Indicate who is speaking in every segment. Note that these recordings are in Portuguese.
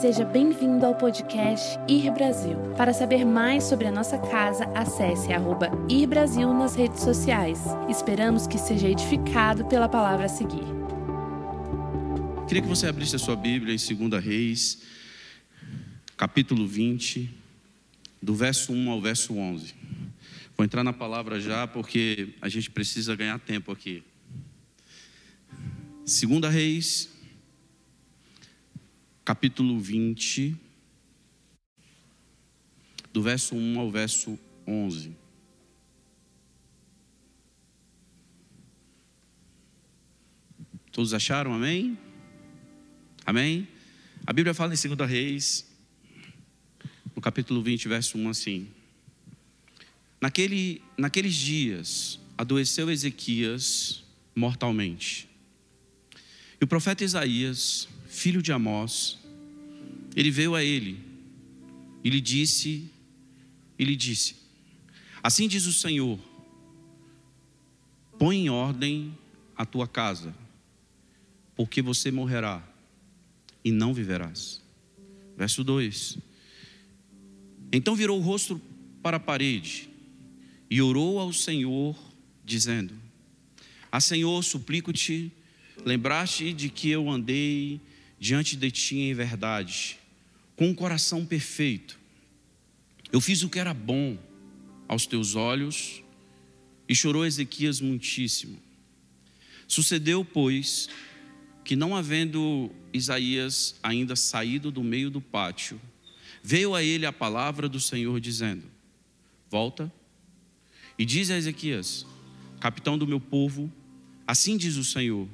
Speaker 1: Seja bem-vindo ao podcast Ir Brasil. Para saber mais sobre a nossa casa, acesse arroba Ir Brasil nas redes sociais. Esperamos que seja edificado pela palavra a seguir.
Speaker 2: Queria que você abrisse a sua Bíblia em 2 Reis, capítulo 20, do verso 1 ao verso 11. Vou entrar na palavra já porque a gente precisa ganhar tempo aqui. 2 Reis, capítulo 20, do verso 1 ao verso 11. Todos acharam? Amém? Amém? A Bíblia fala em 2 Reis, no capítulo 20, verso 1, assim: Naquele, naqueles dias adoeceu Ezequias mortalmente. E o profeta Isaías filho de Amós, ele veio a ele e lhe disse, e lhe disse: Assim diz o Senhor: Põe em ordem a tua casa, porque você morrerá e não viverás. Verso 2: Então virou o rosto para a parede e orou ao Senhor, dizendo: A Senhor, suplico-te, lembraste de que eu andei diante de ti em verdade, com um coração perfeito. Eu fiz o que era bom aos teus olhos, e chorou Ezequias muitíssimo. Sucedeu, pois, que não havendo Isaías ainda saído do meio do pátio, veio a ele a palavra do Senhor dizendo: Volta e diz a Ezequias, capitão do meu povo, assim diz o Senhor,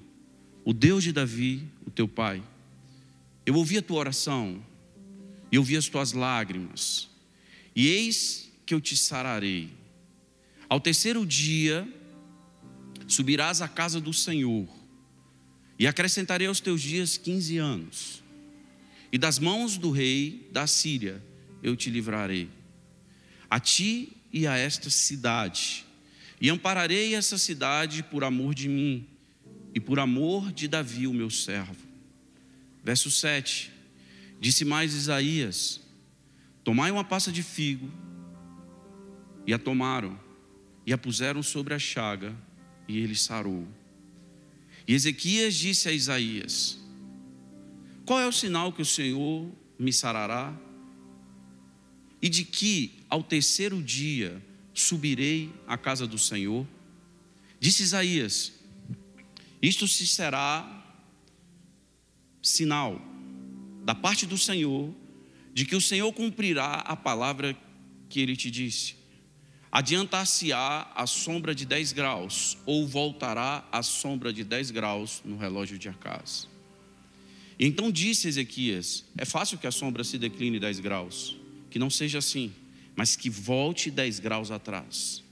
Speaker 2: o Deus de Davi, o teu pai: eu ouvi a tua oração, e ouvi as tuas lágrimas, e eis que eu te sararei. Ao terceiro dia, subirás à casa do Senhor, e acrescentarei aos teus dias quinze anos, e das mãos do rei da Síria eu te livrarei, a ti e a esta cidade, e ampararei essa cidade por amor de mim, e por amor de Davi, o meu servo Verso 7. Disse mais Isaías: Tomai uma passa de figo, e a tomaram, e a puseram sobre a chaga, e ele sarou. E Ezequias disse a Isaías: Qual é o sinal que o Senhor me sarará? E de que ao terceiro dia subirei à casa do Senhor? Disse Isaías: Isto se será sinal da parte do Senhor de que o Senhor cumprirá a palavra que ele te disse. Adiantar-se-á a sombra de 10 graus, ou voltará a sombra de 10 graus no relógio de Acas. Então disse Ezequias: É fácil que a sombra se decline 10 graus, que não seja assim, mas que volte 10 graus atrás.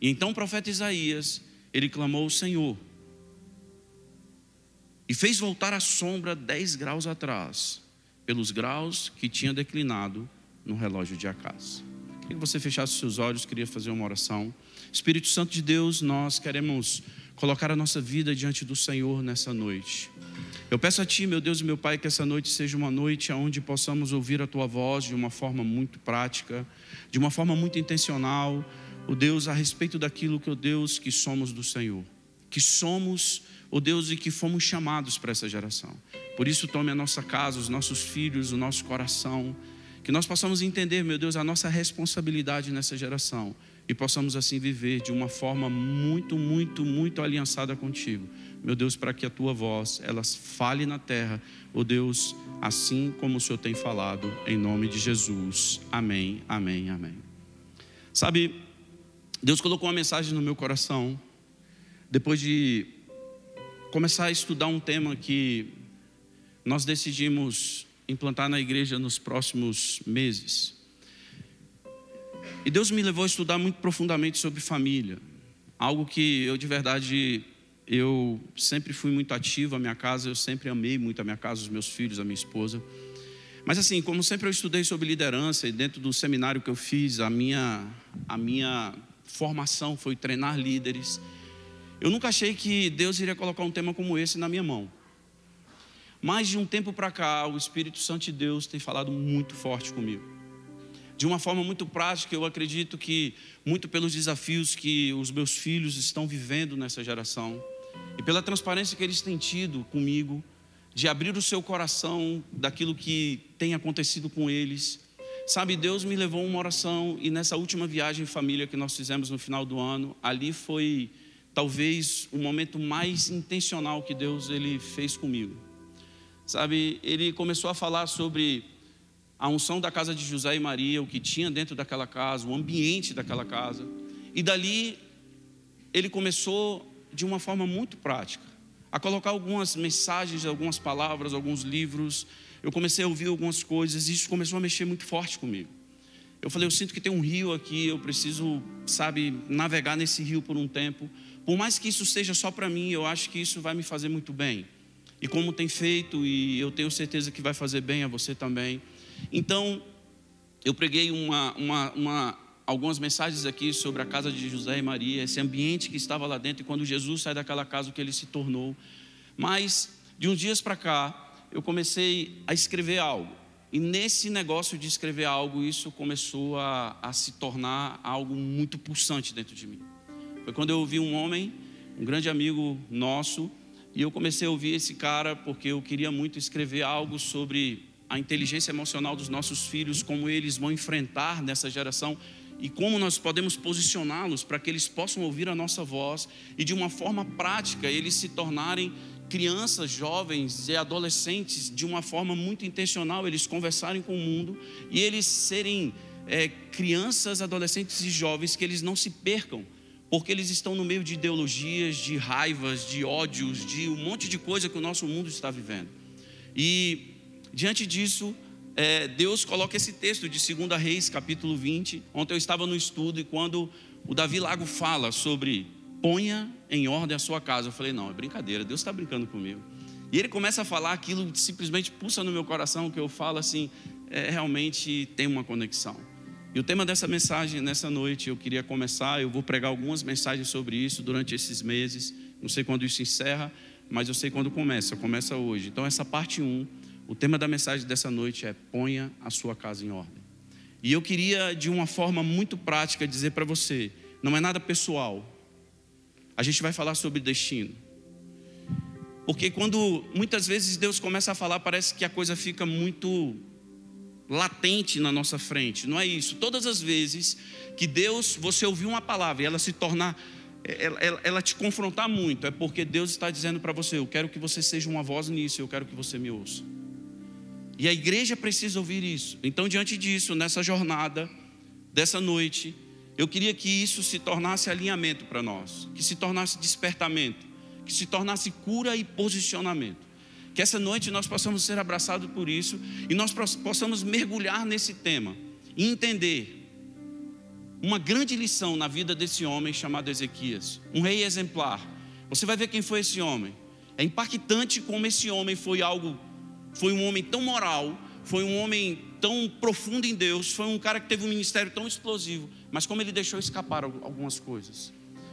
Speaker 2: E então o profeta Isaías, ele clamou ao Senhor, e fez voltar a sombra 10 graus atrás, pelos graus que tinha declinado no relógio de Acas. Queria que você fechasse seus olhos, queria fazer uma oração. Espírito Santo de Deus, nós queremos colocar a nossa vida diante do Senhor nessa noite. Eu peço a Ti, meu Deus e meu Pai, que essa noite seja uma noite onde possamos ouvir a Tua voz de uma forma muito prática, de uma forma muito intencional, o Deus, a respeito daquilo que o Deus que somos do Senhor, que somos ó Deus, e que fomos chamados para essa geração. Por isso, tome a nossa casa, os nossos filhos, o nosso coração, que nós possamos entender, meu Deus, a nossa responsabilidade nessa geração e possamos assim viver de uma forma muito, muito, muito aliançada contigo. Meu Deus, para que a tua voz, ela fale na terra, ó Deus, assim como o Senhor tem falado, em nome de Jesus. Amém, amém, amém. Sabe, Deus colocou uma mensagem no meu coração, depois de começar a estudar um tema que nós decidimos implantar na igreja nos próximos meses. E Deus me levou a estudar muito profundamente sobre família, algo que eu de verdade eu sempre fui muito ativo a minha casa, eu sempre amei muito a minha casa, os meus filhos, a minha esposa. Mas assim, como sempre eu estudei sobre liderança e dentro do seminário que eu fiz, a minha a minha formação foi treinar líderes. Eu nunca achei que Deus iria colocar um tema como esse na minha mão. Mas de um tempo para cá, o Espírito Santo de Deus tem falado muito forte comigo. De uma forma muito prática, eu acredito que, muito pelos desafios que os meus filhos estão vivendo nessa geração, e pela transparência que eles têm tido comigo, de abrir o seu coração daquilo que tem acontecido com eles. Sabe, Deus me levou uma oração e nessa última viagem em família que nós fizemos no final do ano, ali foi talvez o momento mais intencional que Deus ele fez comigo. Sabe, ele começou a falar sobre a unção da casa de José e Maria, o que tinha dentro daquela casa, o ambiente daquela casa. E dali ele começou de uma forma muito prática a colocar algumas mensagens, algumas palavras, alguns livros. Eu comecei a ouvir algumas coisas e isso começou a mexer muito forte comigo. Eu falei, eu sinto que tem um rio aqui, eu preciso, sabe, navegar nesse rio por um tempo. Por mais que isso seja só para mim, eu acho que isso vai me fazer muito bem. E como tem feito, e eu tenho certeza que vai fazer bem a você também. Então, eu preguei uma, uma, uma, algumas mensagens aqui sobre a casa de José e Maria, esse ambiente que estava lá dentro, e quando Jesus sai daquela casa, o que ele se tornou. Mas, de uns dias para cá, eu comecei a escrever algo. E nesse negócio de escrever algo, isso começou a, a se tornar algo muito pulsante dentro de mim. Foi quando eu ouvi um homem, um grande amigo nosso, e eu comecei a ouvir esse cara porque eu queria muito escrever algo sobre a inteligência emocional dos nossos filhos, como eles vão enfrentar nessa geração e como nós podemos posicioná-los para que eles possam ouvir a nossa voz e de uma forma prática eles se tornarem crianças, jovens e adolescentes de uma forma muito intencional, eles conversarem com o mundo e eles serem é, crianças, adolescentes e jovens que eles não se percam, porque eles estão no meio de ideologias, de raivas, de ódios, de um monte de coisa que o nosso mundo está vivendo. E diante disso, é, Deus coloca esse texto de 2 Reis, capítulo 20. Ontem eu estava no estudo e quando o Davi Lago fala sobre ponha em ordem a sua casa, eu falei: não, é brincadeira, Deus está brincando comigo. E ele começa a falar aquilo simplesmente pulsa no meu coração, que eu falo assim, é, realmente tem uma conexão. E o tema dessa mensagem nessa noite, eu queria começar, eu vou pregar algumas mensagens sobre isso durante esses meses. Não sei quando isso encerra, mas eu sei quando começa, começa hoje. Então essa parte 1 o tema da mensagem dessa noite é: ponha a sua casa em ordem. E eu queria, de uma forma muito prática, dizer para você: não é nada pessoal. A gente vai falar sobre destino. Porque quando muitas vezes Deus começa a falar, parece que a coisa fica muito latente na nossa frente. Não é isso. Todas as vezes que Deus, você ouvir uma palavra e ela se tornar, ela, ela, ela te confrontar muito, é porque Deus está dizendo para você: eu quero que você seja uma voz nisso, eu quero que você me ouça. E a igreja precisa ouvir isso. Então, diante disso, nessa jornada, dessa noite, eu queria que isso se tornasse alinhamento para nós, que se tornasse despertamento, que se tornasse cura e posicionamento. Que essa noite nós possamos ser abraçados por isso e nós possamos mergulhar nesse tema e entender uma grande lição na vida desse homem chamado Ezequias, um rei exemplar. Você vai ver quem foi esse homem. É impactante como esse homem foi algo foi um homem tão moral, foi um homem tão profundo em Deus, foi um cara que teve um ministério tão explosivo, mas como ele deixou escapar algumas coisas.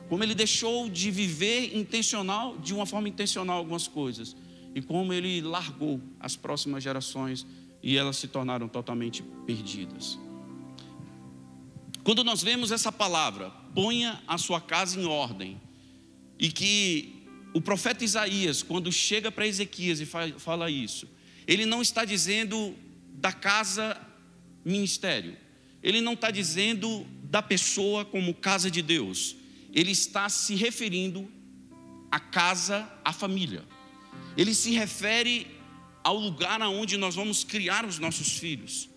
Speaker 2: Como ele deixou de viver intencional, de uma forma intencional algumas coisas. E como ele largou as próximas gerações e elas se tornaram totalmente perdidas. Quando nós vemos essa palavra, ponha a sua casa em ordem, e que o profeta Isaías, quando chega para Ezequias e fala isso, ele não está dizendo da casa ministério. Ele não está dizendo da pessoa como casa de Deus. Ele está se referindo à casa, à família. Ele se refere ao lugar aonde nós vamos criar os nossos filhos.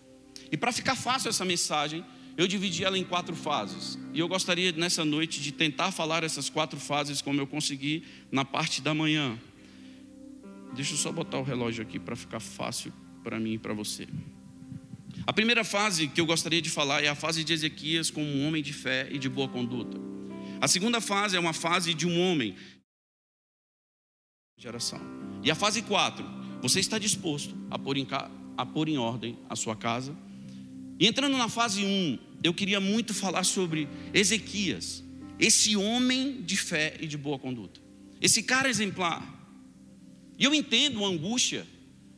Speaker 2: E para ficar fácil essa mensagem, eu dividi ela em quatro fases. E eu gostaria nessa noite de tentar falar essas quatro fases como eu consegui na parte da manhã. Deixa eu só botar o relógio aqui para ficar fácil para mim e para você. A primeira fase que eu gostaria de falar é a fase de Ezequias como um homem de fé e de boa conduta. A segunda fase é uma fase de um homem geração. E a fase 4, você está disposto a pôr em, a pôr em ordem a sua casa? E entrando na fase 1, eu queria muito falar sobre Ezequias, esse homem de fé e de boa conduta. Esse cara exemplar, e eu entendo a angústia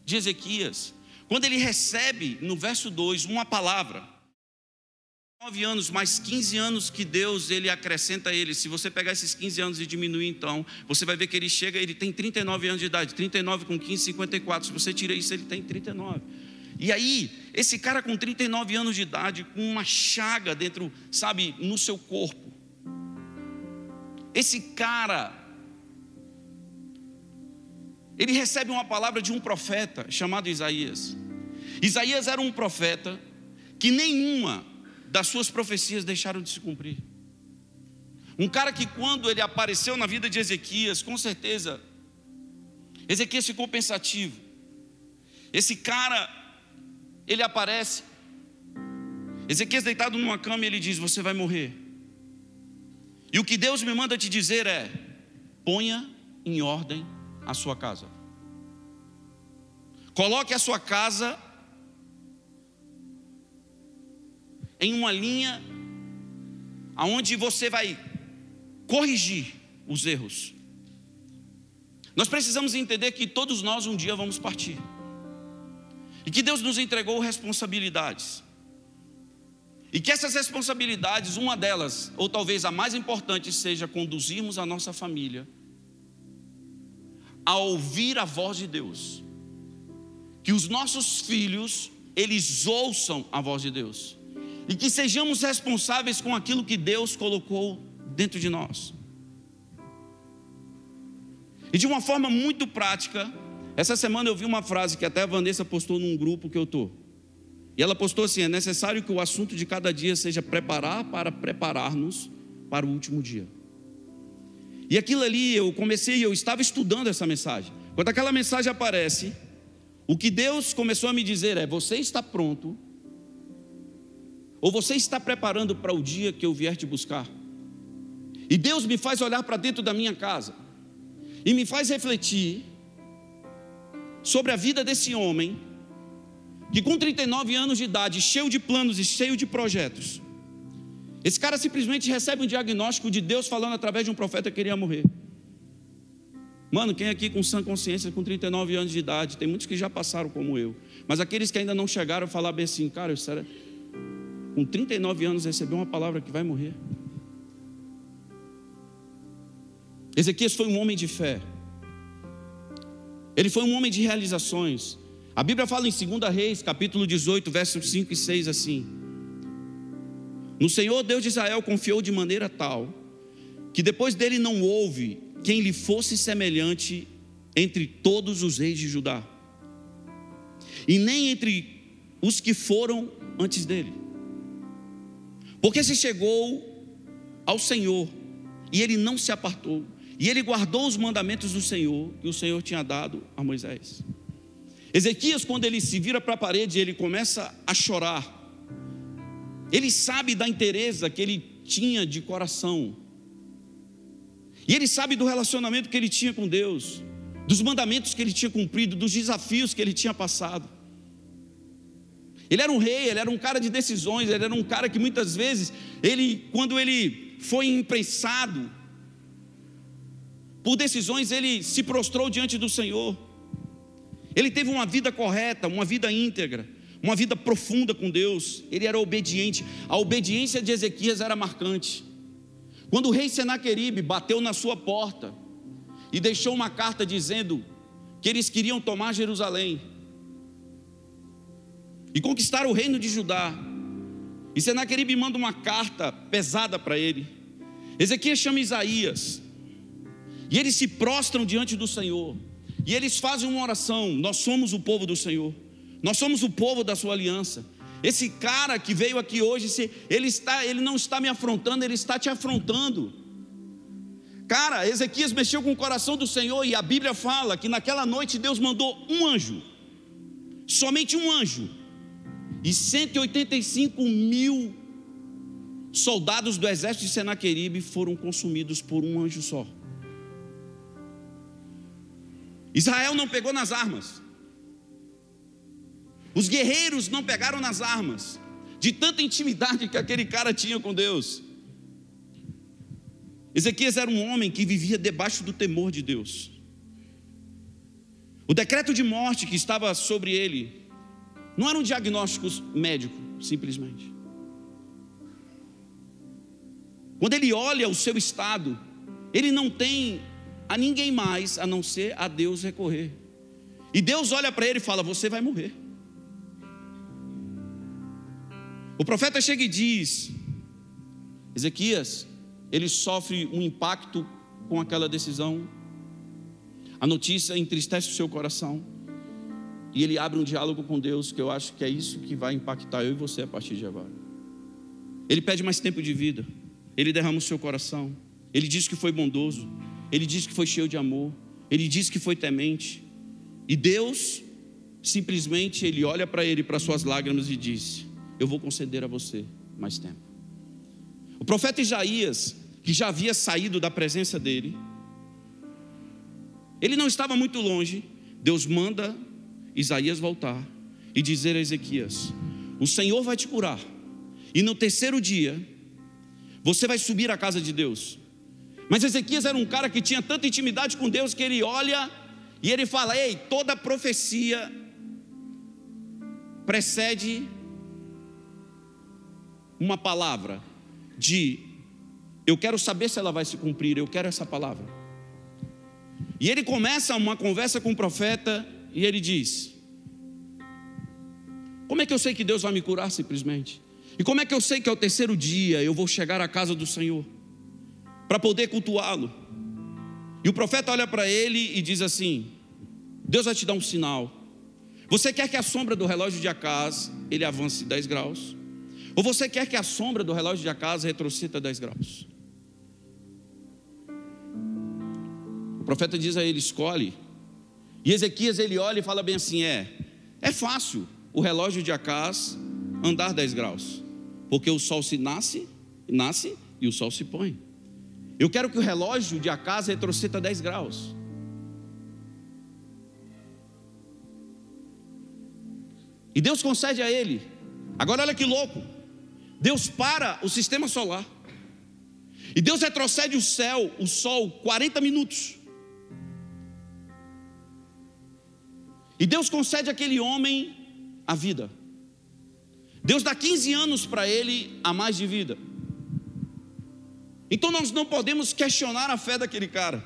Speaker 2: de Ezequias, quando ele recebe no verso 2 uma palavra. 9 anos mais 15 anos que Deus ele acrescenta a ele. Se você pegar esses 15 anos e diminuir então, você vai ver que ele chega, ele tem 39 anos de idade, 39 com 15, 54. Se você tira isso, ele tem 39. E aí, esse cara com 39 anos de idade, com uma chaga dentro, sabe, no seu corpo. Esse cara, ele recebe uma palavra de um profeta chamado Isaías. Isaías era um profeta que nenhuma das suas profecias deixaram de se cumprir. Um cara que, quando ele apareceu na vida de Ezequias, com certeza, Ezequias ficou pensativo. Esse cara, ele aparece. Ezequias deitado numa cama e ele diz: Você vai morrer. E o que Deus me manda te dizer é: ponha em ordem a sua casa. Coloque a sua casa em uma linha aonde você vai corrigir os erros. Nós precisamos entender que todos nós um dia vamos partir. E que Deus nos entregou responsabilidades. E que essas responsabilidades, uma delas, ou talvez a mais importante, seja conduzirmos a nossa família a ouvir a voz de Deus. Que os nossos filhos, eles ouçam a voz de Deus. E que sejamos responsáveis com aquilo que Deus colocou dentro de nós. E de uma forma muito prática, essa semana eu vi uma frase que até a Vanessa postou num grupo que eu estou. E ela postou assim: é necessário que o assunto de cada dia seja preparar para preparar-nos para o último dia. E aquilo ali eu comecei, eu estava estudando essa mensagem. Quando aquela mensagem aparece, o que Deus começou a me dizer é: você está pronto? Ou você está preparando para o dia que eu vier te buscar? E Deus me faz olhar para dentro da minha casa e me faz refletir sobre a vida desse homem que com 39 anos de idade, cheio de planos e cheio de projetos, esse cara simplesmente recebe um diagnóstico de Deus falando através de um profeta que queria morrer. Mano, quem aqui com sã consciência, com 39 anos de idade, tem muitos que já passaram como eu, mas aqueles que ainda não chegaram, falar bem assim, cara, isso era, com 39 anos recebeu uma palavra que vai morrer. Ezequias foi um homem de fé. Ele foi um homem de realizações. A Bíblia fala em 2 Reis, capítulo 18, versos 5 e 6 assim: No Senhor Deus de Israel confiou de maneira tal que depois dele não houve quem lhe fosse semelhante entre todos os reis de Judá, e nem entre os que foram antes dele. Porque se chegou ao Senhor e ele não se apartou, e ele guardou os mandamentos do Senhor que o Senhor tinha dado a Moisés. Ezequias, quando ele se vira para a parede, ele começa a chorar. Ele sabe da interesa que ele tinha de coração. E ele sabe do relacionamento que ele tinha com Deus, dos mandamentos que ele tinha cumprido, dos desafios que ele tinha passado. Ele era um rei, ele era um cara de decisões, ele era um cara que muitas vezes, ele, quando ele foi imprensado por decisões, ele se prostrou diante do Senhor. Ele teve uma vida correta, uma vida íntegra, uma vida profunda com Deus. Ele era obediente. A obediência de Ezequias era marcante. Quando o rei Senaqueribe bateu na sua porta e deixou uma carta dizendo que eles queriam tomar Jerusalém e conquistar o reino de Judá, e Senaqueribe manda uma carta pesada para ele. Ezequias chama Isaías, e eles se prostram diante do Senhor. E eles fazem uma oração: Nós somos o povo do Senhor, nós somos o povo da sua aliança. Esse cara que veio aqui hoje, ele, está, ele não está me afrontando, ele está te afrontando. Cara, Ezequias mexeu com o coração do Senhor e a Bíblia fala que naquela noite Deus mandou um anjo, somente um anjo, e 185 mil soldados do exército de Senaqueribe foram consumidos por um anjo só. Israel não pegou nas armas. Os guerreiros não pegaram nas armas, de tanta intimidade que aquele cara tinha com Deus. Ezequias era um homem que vivia debaixo do temor de Deus. O decreto de morte que estava sobre ele não era um diagnóstico médico, simplesmente. Quando ele olha o seu estado, ele não tem a ninguém mais a não ser a Deus recorrer. E Deus olha para ele e fala: Você vai morrer. O profeta chega e diz: Ezequias, ele sofre um impacto com aquela decisão. A notícia entristece o seu coração. E ele abre um diálogo com Deus, que eu acho que é isso que vai impactar eu e você a partir de agora. Ele pede mais tempo de vida. Ele derrama o seu coração. Ele diz que foi bondoso. Ele diz que foi cheio de amor. Ele diz que foi temente. E Deus, simplesmente, ele olha para ele, para suas lágrimas e diz: Eu vou conceder a você mais tempo. O profeta Isaías, que já havia saído da presença dele, ele não estava muito longe. Deus manda Isaías voltar e dizer a Ezequias: O Senhor vai te curar, e no terceiro dia você vai subir à casa de Deus. Mas Ezequias era um cara que tinha tanta intimidade com Deus que ele olha e ele fala: Ei, toda profecia precede uma palavra de eu quero saber se ela vai se cumprir, eu quero essa palavra. E ele começa uma conversa com o profeta e ele diz: Como é que eu sei que Deus vai me curar simplesmente? E como é que eu sei que ao terceiro dia eu vou chegar à casa do Senhor para poder cultuá-lo? E o profeta olha para ele e diz assim: Deus vai te dar um sinal. Você quer que a sombra do relógio de Acas ele avance 10 graus? Ou você quer que a sombra do relógio de Acas retroceda 10 graus? O profeta diz a ele: escolhe. E Ezequias ele olha e fala bem assim: é, é fácil o relógio de Acas andar 10 graus, porque o sol se nasce, nasce e o sol se põe. Eu quero que o relógio de Acas retroceda 10 graus. E Deus concede a ele. Agora olha que louco. Deus para o sistema solar. E Deus retrocede o céu, o sol, 40 minutos. E Deus concede àquele homem a vida. Deus dá 15 anos para ele a mais de vida. Então nós não podemos questionar a fé daquele cara.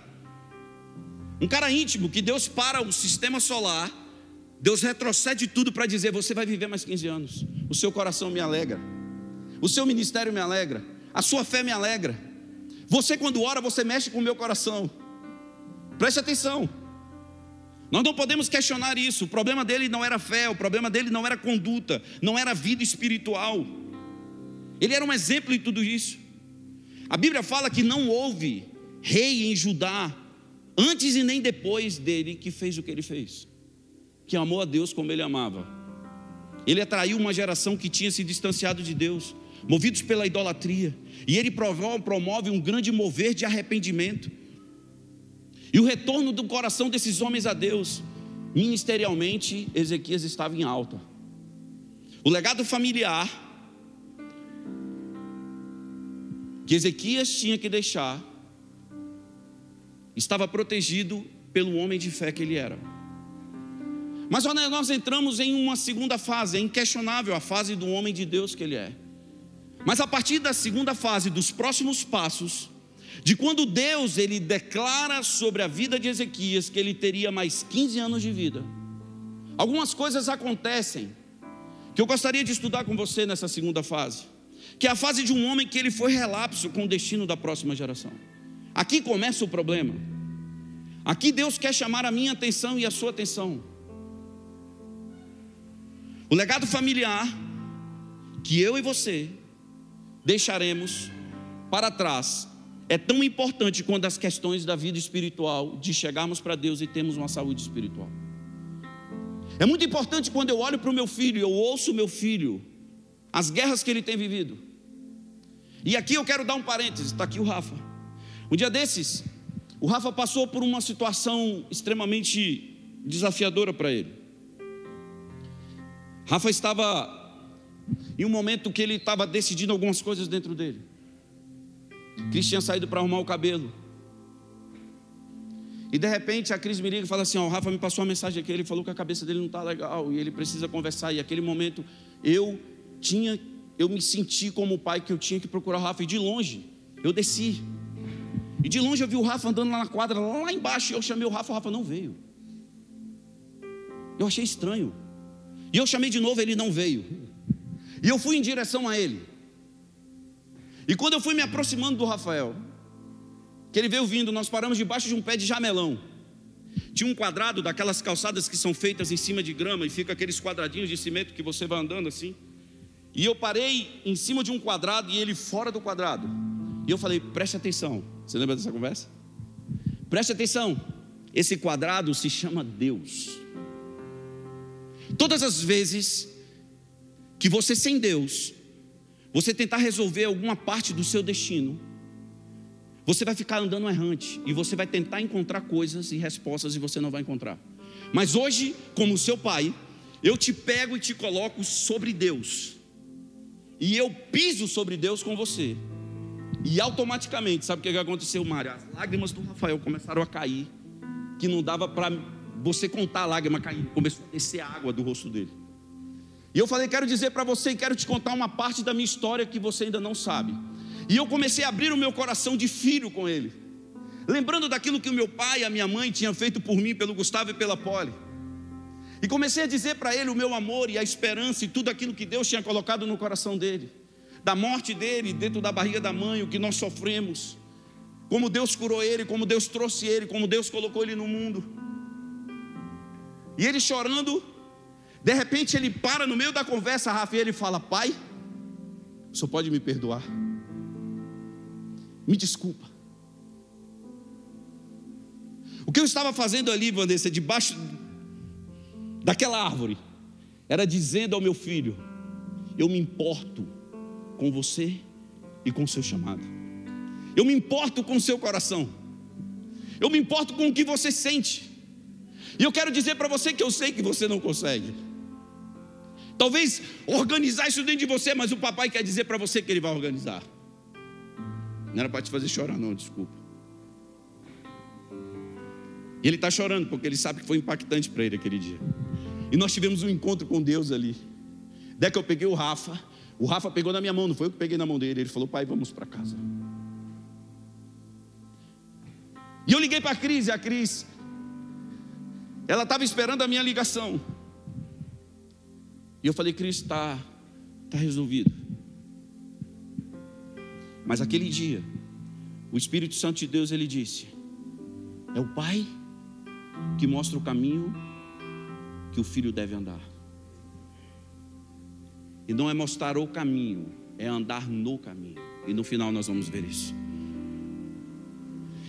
Speaker 2: Um cara íntimo que Deus para o sistema solar, Deus retrocede tudo para dizer: você vai viver mais 15 anos. O seu coração me alegra. O seu ministério me alegra. A sua fé me alegra. Você, quando ora, você mexe com o meu coração. Preste atenção. Nós não podemos questionar isso. O problema dele não era fé, o problema dele não era conduta, não era vida espiritual. Ele era um exemplo em tudo isso. A Bíblia fala que não houve rei em Judá, antes e nem depois dele, que fez o que ele fez, que amou a Deus como ele amava. Ele atraiu uma geração que tinha se distanciado de Deus, movidos pela idolatria, e ele promove um grande mover de arrependimento. E o retorno do coração desses homens a Deus, ministerialmente, Ezequias estava em alta. O legado familiar que Ezequias tinha que deixar estava protegido pelo homem de fé que ele era. Mas nós entramos em uma segunda fase, é inquestionável a fase do homem de Deus que ele é. Mas a partir da segunda fase, dos próximos passos, de quando Deus ele declara sobre a vida de Ezequias que ele teria mais 15 anos de vida. Algumas coisas acontecem que eu gostaria de estudar com você nessa segunda fase, que é a fase de um homem que ele foi relapso com o destino da próxima geração. Aqui começa o problema. Aqui Deus quer chamar a minha atenção e a sua atenção. O legado familiar que eu e você deixaremos para trás é tão importante quanto as questões da vida espiritual, de chegarmos para Deus e termos uma saúde espiritual. É muito importante quando eu olho para o meu filho, eu ouço o meu filho, as guerras que ele tem vivido. E aqui eu quero dar um parênteses, está aqui o Rafa. Um dia desses, o Rafa passou por uma situação extremamente desafiadora para ele. Rafa estava em um momento que ele estava decidindo algumas coisas dentro dele. Cris tinha saído para arrumar o cabelo. E de repente a Cris me liga e fala assim: Ó, o Rafa me passou uma mensagem aqui, ele falou que a cabeça dele não está legal e ele precisa conversar. E aquele momento eu tinha, eu me senti como o pai que eu tinha que procurar o Rafa. E de longe, eu desci. E de longe eu vi o Rafa andando lá na quadra, lá embaixo. E eu chamei o Rafa, o Rafa não veio. Eu achei estranho. E eu chamei de novo, ele não veio. E eu fui em direção a ele. E quando eu fui me aproximando do Rafael, que ele veio vindo, nós paramos debaixo de um pé de jamelão. Tinha um quadrado daquelas calçadas que são feitas em cima de grama e fica aqueles quadradinhos de cimento que você vai andando assim. E eu parei em cima de um quadrado e ele fora do quadrado. E eu falei: preste atenção. Você lembra dessa conversa? Preste atenção. Esse quadrado se chama Deus. Todas as vezes que você sem Deus, você tentar resolver alguma parte do seu destino, você vai ficar andando errante e você vai tentar encontrar coisas e respostas e você não vai encontrar. Mas hoje, como seu pai, eu te pego e te coloco sobre Deus. E eu piso sobre Deus com você. E automaticamente, sabe o que aconteceu, Mário? As lágrimas do Rafael começaram a cair, que não dava para você contar a lágrima caindo, começou a descer água do rosto dele. E eu falei, quero dizer para você, quero te contar uma parte da minha história que você ainda não sabe. E eu comecei a abrir o meu coração de filho com ele. Lembrando daquilo que o meu pai e a minha mãe tinham feito por mim, pelo Gustavo e pela Poli. E comecei a dizer para ele o meu amor e a esperança e tudo aquilo que Deus tinha colocado no coração dele. Da morte dele dentro da barriga da mãe, o que nós sofremos. Como Deus curou ele, como Deus trouxe ele, como Deus colocou ele no mundo. E ele chorando, de repente ele para no meio da conversa, Rafa, e ele fala: Pai, só pode me perdoar. Me desculpa. O que eu estava fazendo ali, Vanessa, debaixo daquela árvore, era dizendo ao meu filho: Eu me importo com você e com o seu chamado. Eu me importo com o seu coração. Eu me importo com o que você sente. E eu quero dizer para você que eu sei que você não consegue. Talvez organizar isso dentro de você, mas o papai quer dizer para você que ele vai organizar. Não era para te fazer chorar, não, desculpa. E ele está chorando porque ele sabe que foi impactante para ele aquele dia. E nós tivemos um encontro com Deus ali. Daí que eu peguei o Rafa, o Rafa pegou na minha mão, não foi eu que peguei na mão dele. Ele falou: Pai, vamos para casa. E eu liguei para a Cris, e a Cris, ela estava esperando a minha ligação. E eu falei: Cris, está tá resolvido. Mas aquele dia, o Espírito Santo de Deus ele disse: É o Pai que mostra o caminho que o filho deve andar. E não é mostrar o caminho, é andar no caminho. E no final nós vamos ver isso.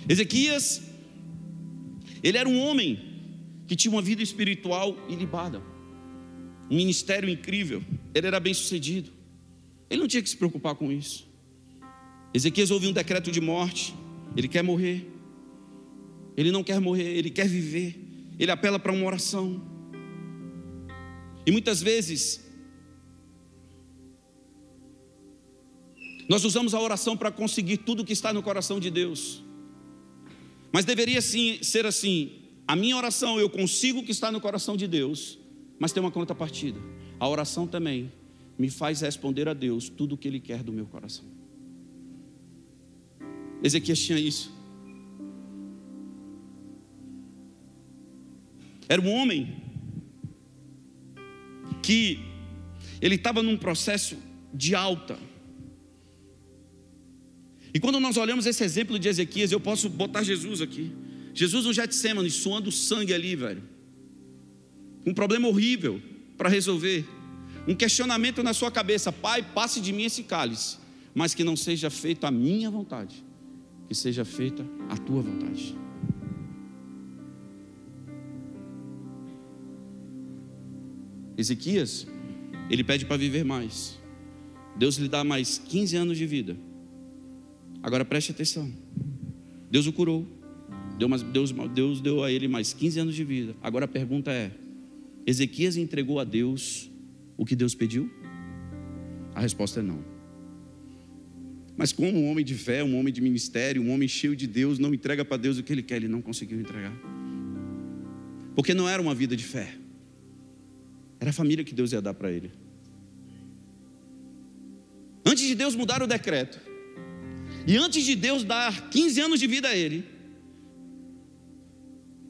Speaker 2: Ezequias, ele era um homem que tinha uma vida espiritual ilibada, um ministério incrível, ele era bem sucedido, ele não tinha que se preocupar com isso. Ezequias ouve um decreto de morte, ele quer morrer. Ele não quer morrer, ele quer viver. Ele apela para uma oração. E muitas vezes nós usamos a oração para conseguir tudo que está no coração de Deus. Mas deveria sim ser assim: a minha oração eu consigo o que está no coração de Deus, mas tem uma contrapartida. A oração também me faz responder a Deus tudo o que Ele quer do meu coração. Ezequias tinha isso. Era um homem que ele estava num processo de alta. E quando nós olhamos esse exemplo de Ezequias, eu posso botar Jesus aqui. Jesus no Getsemane, suando sangue ali, velho. Um problema horrível para resolver. Um questionamento na sua cabeça: Pai, passe de mim esse cálice, mas que não seja feito a minha vontade, que seja feita a tua vontade. Ezequias, ele pede para viver mais. Deus lhe dá mais 15 anos de vida. Agora preste atenção. Deus o curou. Deus, Deus deu a ele mais 15 anos de vida. Agora a pergunta é: Ezequias entregou a Deus o que Deus pediu? A resposta é não. Mas como um homem de fé, um homem de ministério, um homem cheio de Deus, não entrega para Deus o que ele quer, ele não conseguiu entregar. Porque não era uma vida de fé. Era a família que Deus ia dar para ele. Antes de Deus mudar o decreto, e antes de Deus dar 15 anos de vida a ele,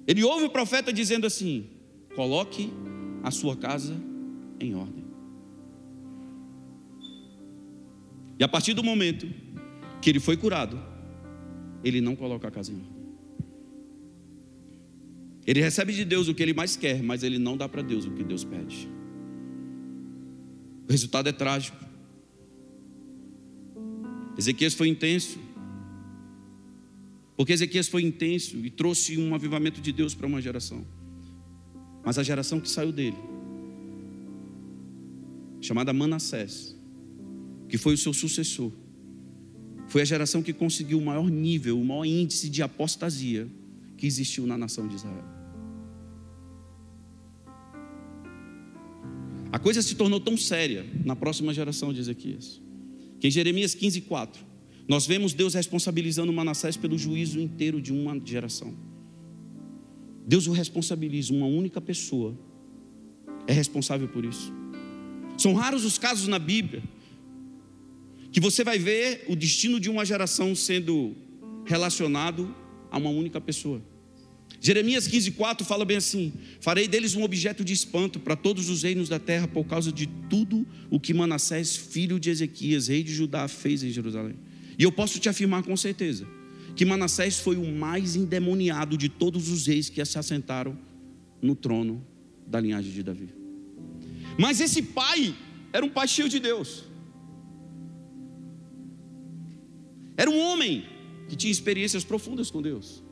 Speaker 2: ele ouve o profeta dizendo assim: coloque a sua casa em ordem. E a partir do momento que ele foi curado, ele não coloca a casa em ordem. Ele recebe de Deus o que ele mais quer, mas ele não dá para Deus o que Deus pede. O resultado é trágico. Ezequias foi intenso. Porque Ezequias foi intenso e trouxe um avivamento de Deus para uma geração. Mas a geração que saiu dele, chamada Manassés, que foi o seu sucessor. Foi a geração que conseguiu o maior nível, o maior índice de apostasia que existiu na nação de Israel. A coisa se tornou tão séria na próxima geração de Ezequias, que em Jeremias 15, 4, nós vemos Deus responsabilizando Manassés pelo juízo inteiro de uma geração. Deus o responsabiliza, uma única pessoa é responsável por isso. São raros os casos na Bíblia que você vai ver o destino de uma geração sendo relacionado a uma única pessoa. Jeremias 15,4 fala bem assim: Farei deles um objeto de espanto para todos os reinos da terra por causa de tudo o que Manassés, filho de Ezequias, rei de Judá, fez em Jerusalém. E eu posso te afirmar com certeza que Manassés foi o mais endemoniado de todos os reis que se assentaram no trono da linhagem de Davi. Mas esse pai era um pai cheio de Deus. Era um homem que tinha experiências profundas com Deus.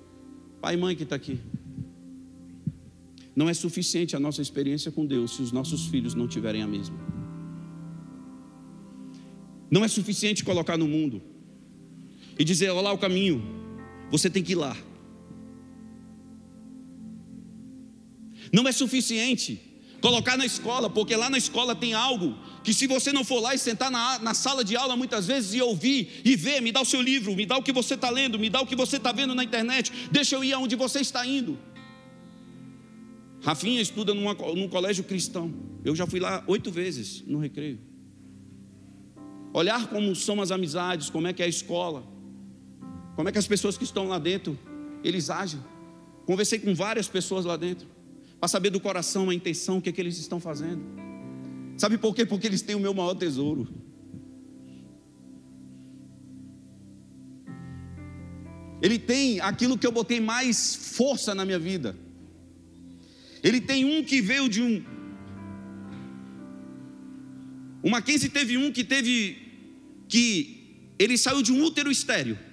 Speaker 2: Pai e mãe que está aqui. Não é suficiente a nossa experiência com Deus se os nossos filhos não tiverem a mesma. Não é suficiente colocar no mundo e dizer: olha lá o caminho, você tem que ir lá. Não é suficiente colocar na escola, porque lá na escola tem algo que se você não for lá e sentar na, na sala de aula muitas vezes e ouvir e ver, me dá o seu livro, me dá o que você está lendo, me dá o que você está vendo na internet, deixa eu ir aonde você está indo. Rafinha estuda numa, num colégio cristão. Eu já fui lá oito vezes no recreio. Olhar como são as amizades, como é que é a escola, como é que as pessoas que estão lá dentro, eles agem. Conversei com várias pessoas lá dentro, para saber do coração, a intenção, o que é que eles estão fazendo. Sabe por quê? Porque eles têm o meu maior tesouro. Ele tem aquilo que eu botei mais força na minha vida. Ele tem um que veio de um. O Mackenzie teve um que teve. que ele saiu de um útero estéreo.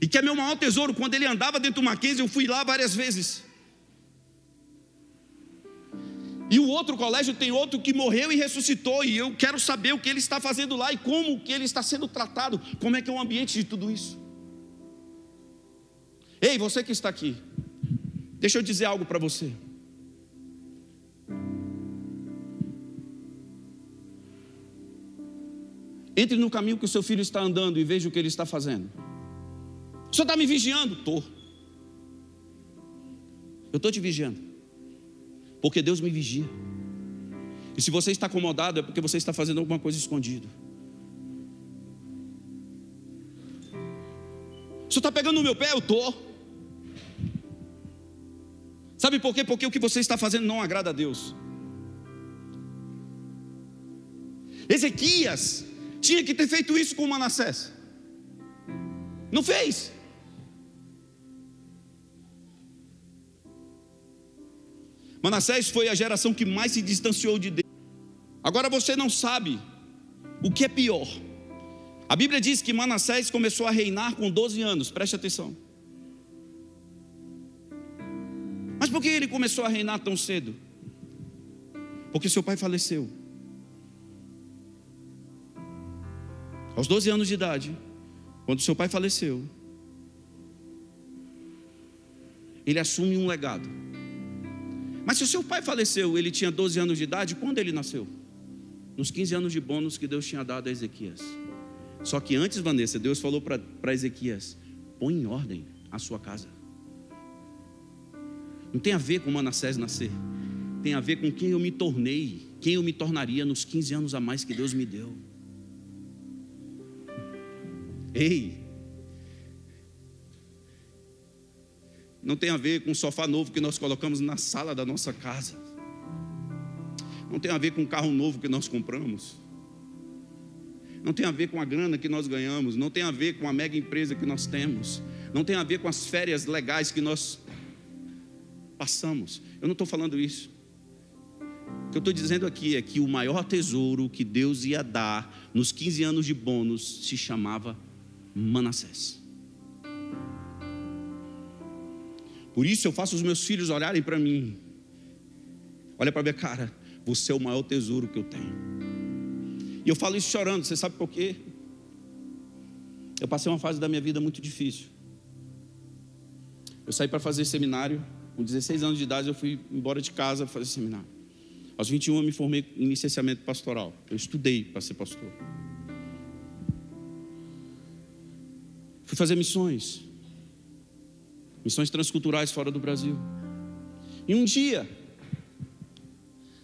Speaker 2: E que é meu maior tesouro. Quando ele andava dentro do Mackenzie, eu fui lá várias vezes. E o outro colégio tem outro que morreu e ressuscitou, e eu quero saber o que ele está fazendo lá e como que ele está sendo tratado, como é que é o ambiente de tudo isso. Ei, você que está aqui, deixa eu dizer algo para você. Entre no caminho que o seu filho está andando e veja o que ele está fazendo. O senhor está me vigiando? Estou. Eu estou te vigiando. Porque Deus me vigia. E se você está acomodado, é porque você está fazendo alguma coisa escondido. O senhor está pegando no meu pé? Eu estou. Sabe por quê? Porque o que você está fazendo não agrada a Deus. Ezequias tinha que ter feito isso com Manassés. Não fez. Manassés foi a geração que mais se distanciou de Deus. Agora você não sabe o que é pior. A Bíblia diz que Manassés começou a reinar com 12 anos, preste atenção. Mas por que ele começou a reinar tão cedo? Porque seu pai faleceu. Aos 12 anos de idade, quando seu pai faleceu, ele assume um legado. Mas se o seu pai faleceu, ele tinha 12 anos de idade, quando ele nasceu? Nos 15 anos de bônus que Deus tinha dado a Ezequias. Só que antes, Vanessa, Deus falou para Ezequias: põe em ordem a sua casa. Não tem a ver com Manassés nascer, tem a ver com quem eu me tornei, quem eu me tornaria nos 15 anos a mais que Deus me deu. Ei, não tem a ver com o sofá novo que nós colocamos na sala da nossa casa, não tem a ver com o carro novo que nós compramos não tem a ver com a grana que nós ganhamos, não tem a ver com a mega empresa que nós temos, não tem a ver com as férias legais que nós passamos. Eu não estou falando isso. O que eu estou dizendo aqui é que o maior tesouro que Deus ia dar nos 15 anos de bônus se chamava Manassés. Por isso eu faço os meus filhos olharem para mim. Olha para minha cara, você é o maior tesouro que eu tenho. E eu falo isso chorando, você sabe por quê? Eu passei uma fase da minha vida muito difícil. Eu saí para fazer seminário, com 16 anos de idade eu fui embora de casa fazer seminário. Aos 21 eu me formei em licenciamento pastoral. Eu estudei para ser pastor. Fui fazer missões. Missões transculturais fora do Brasil. E um dia,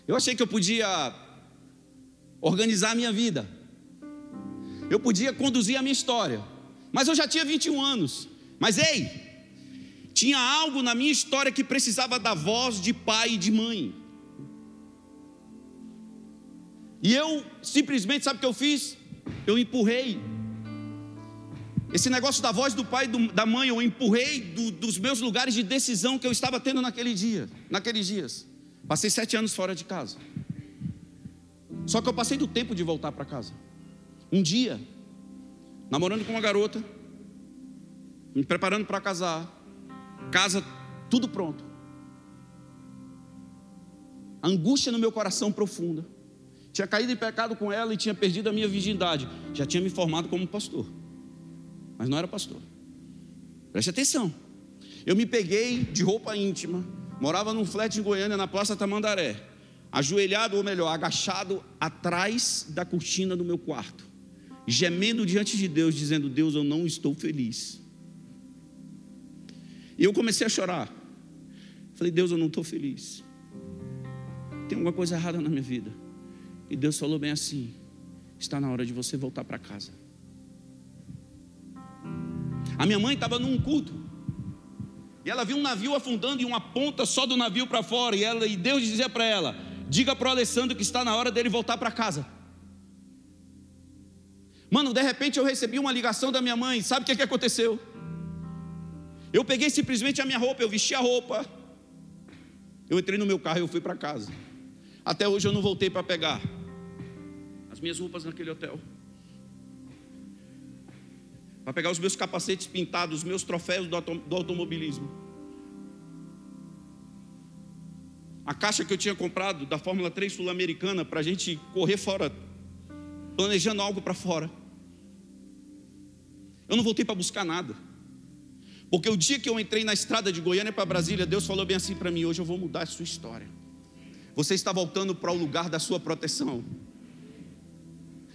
Speaker 2: eu achei que eu podia organizar a minha vida. Eu podia conduzir a minha história. Mas eu já tinha 21 anos. Mas ei, tinha algo na minha história que precisava da voz de pai e de mãe. E eu simplesmente, sabe o que eu fiz? Eu empurrei. Esse negócio da voz do pai e da mãe, eu empurrei do, dos meus lugares de decisão que eu estava tendo naquele dia, naqueles dias. Passei sete anos fora de casa. Só que eu passei do tempo de voltar para casa. Um dia, namorando com uma garota, me preparando para casar, casa tudo pronto. Angústia no meu coração profunda. Tinha caído em pecado com ela e tinha perdido a minha virgindade. Já tinha me formado como pastor, mas não era pastor. Preste atenção. Eu me peguei de roupa íntima, morava num flat em Goiânia, na Praça Tamandaré ajoelhado, ou melhor, agachado atrás da cortina do meu quarto, gemendo diante de Deus, dizendo: Deus, eu não estou feliz. E eu comecei a chorar. Falei: Deus, eu não estou feliz. Tem alguma coisa errada na minha vida. E Deus falou bem assim: está na hora de você voltar para casa. A minha mãe estava num culto. E ela viu um navio afundando e uma ponta só do navio para fora. E, ela, e Deus dizia para ela: Diga para o Alessandro que está na hora dele voltar para casa. Mano, de repente eu recebi uma ligação da minha mãe. Sabe o que, que aconteceu? Eu peguei simplesmente a minha roupa, eu vesti a roupa. Eu entrei no meu carro e eu fui para casa. Até hoje eu não voltei para pegar as minhas roupas naquele hotel. Para pegar os meus capacetes pintados, os meus troféus do, do automobilismo. a caixa que eu tinha comprado da Fórmula 3 Sul-Americana para a gente correr fora, planejando algo para fora. Eu não voltei para buscar nada. Porque o dia que eu entrei na estrada de Goiânia para Brasília, Deus falou bem assim para mim: hoje eu vou mudar a sua história. Você está voltando para o lugar da sua proteção.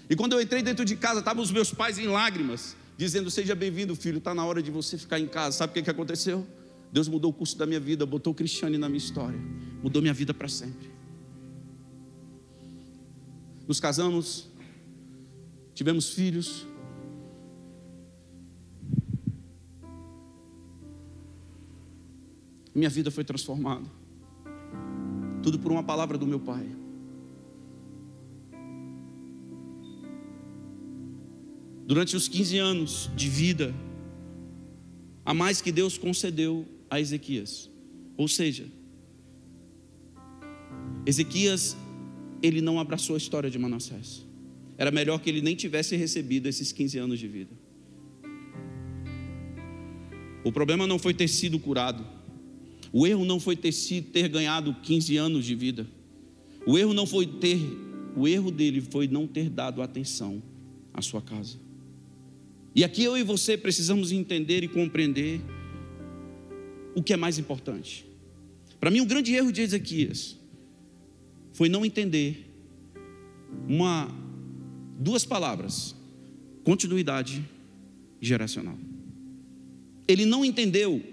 Speaker 2: E quando eu entrei dentro de casa, estavam os meus pais em lágrimas, dizendo: Seja bem-vindo, filho, está na hora de você ficar em casa. Sabe o que, que aconteceu? Deus mudou o curso da minha vida, botou o Cristiane na minha história, mudou minha vida para sempre. Nos casamos, tivemos filhos. Minha vida foi transformada. Tudo por uma palavra do meu pai. Durante os 15 anos de vida, a mais que Deus concedeu a Ezequias. Ou seja, Ezequias, ele não abraçou a história de Manassés. Era melhor que ele nem tivesse recebido esses 15 anos de vida. O problema não foi ter sido curado. O erro não foi ter, sido, ter ganhado 15 anos de vida. O erro não foi ter, o erro dele foi não ter dado atenção à sua casa. E aqui eu e você precisamos entender e compreender o que é mais importante. Para mim, o grande erro de Ezequias foi não entender uma duas palavras: continuidade geracional. Ele não entendeu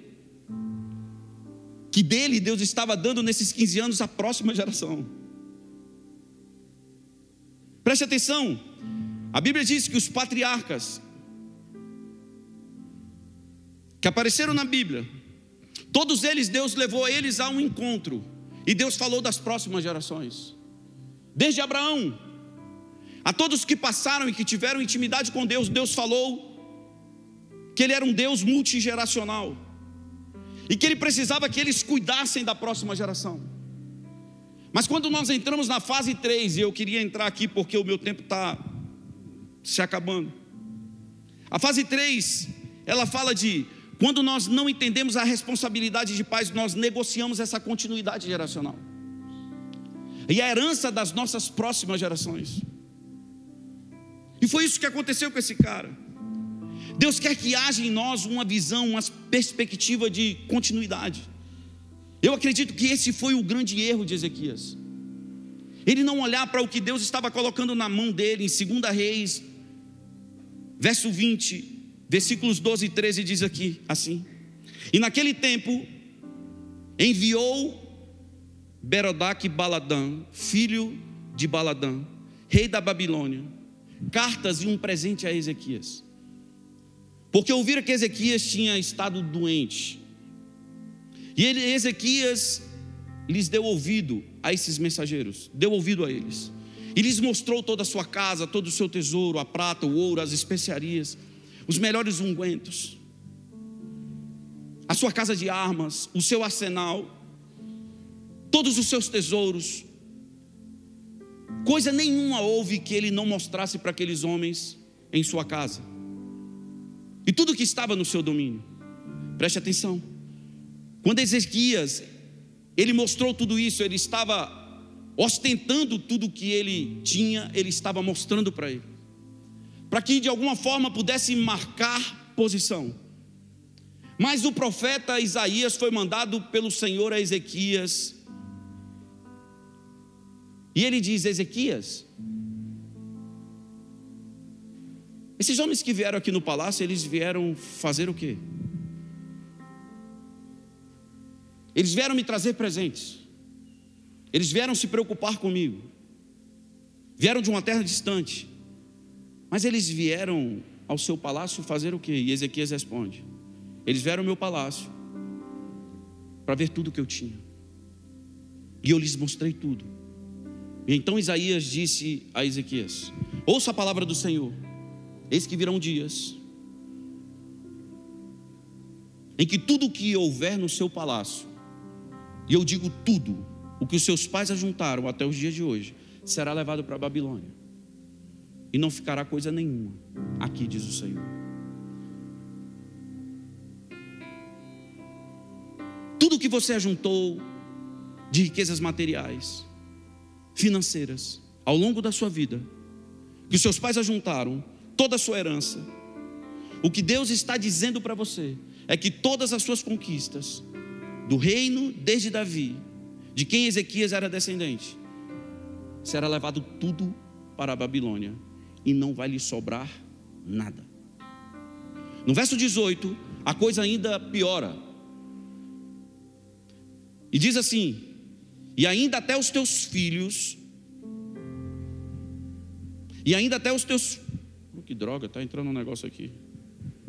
Speaker 2: que dele Deus estava dando nesses 15 anos a próxima geração. Preste atenção, a Bíblia diz que os patriarcas que apareceram na Bíblia, todos eles, Deus levou eles a um encontro, e Deus falou das próximas gerações, desde Abraão, a todos que passaram e que tiveram intimidade com Deus, Deus falou que Ele era um Deus multigeracional e que Ele precisava que eles cuidassem da próxima geração. Mas quando nós entramos na fase 3, e eu queria entrar aqui porque o meu tempo está se acabando. A fase 3, ela fala de quando nós não entendemos a responsabilidade de pais, nós negociamos essa continuidade geracional e a herança das nossas próximas gerações. E foi isso que aconteceu com esse cara. Deus quer que haja em nós uma visão, uma perspectiva de continuidade. Eu acredito que esse foi o grande erro de Ezequias. Ele não olhar para o que Deus estava colocando na mão dele, em 2 Reis, verso 20, versículos 12 e 13 diz aqui assim: E naquele tempo enviou Berodac Baladã, filho de Baladã, rei da Babilônia, cartas e um presente a Ezequias. Porque ouviram que Ezequias tinha estado doente. E ele, Ezequias lhes deu ouvido a esses mensageiros, deu ouvido a eles. E lhes mostrou toda a sua casa, todo o seu tesouro, a prata, o ouro, as especiarias, os melhores ungüentos, a sua casa de armas, o seu arsenal, todos os seus tesouros. Coisa nenhuma houve que ele não mostrasse para aqueles homens em sua casa e tudo que estava no seu domínio. Preste atenção. Quando Ezequias ele mostrou tudo isso, ele estava ostentando tudo que ele tinha, ele estava mostrando para ele, para que de alguma forma pudesse marcar posição. Mas o profeta Isaías foi mandado pelo Senhor a Ezequias, e ele diz: Ezequias, Esses homens que vieram aqui no palácio, eles vieram fazer o quê? Eles vieram me trazer presentes. Eles vieram se preocupar comigo. Vieram de uma terra distante. Mas eles vieram ao seu palácio fazer o quê? E Ezequias responde: Eles vieram ao meu palácio para ver tudo que eu tinha. E eu lhes mostrei tudo. E então Isaías disse a Ezequias: Ouça a palavra do Senhor. Eis que virão dias em que tudo o que houver no seu palácio, e eu digo tudo, o que os seus pais ajuntaram até os dias de hoje, será levado para a Babilônia, e não ficará coisa nenhuma, aqui diz o Senhor. Tudo que você ajuntou de riquezas materiais, financeiras, ao longo da sua vida, que os seus pais ajuntaram, toda a sua herança. O que Deus está dizendo para você é que todas as suas conquistas, do reino desde Davi, de quem Ezequias era descendente, será levado tudo para a Babilônia e não vai lhe sobrar nada. No verso 18, a coisa ainda piora. E diz assim: E ainda até os teus filhos, e ainda até os teus que droga, está entrando um negócio aqui.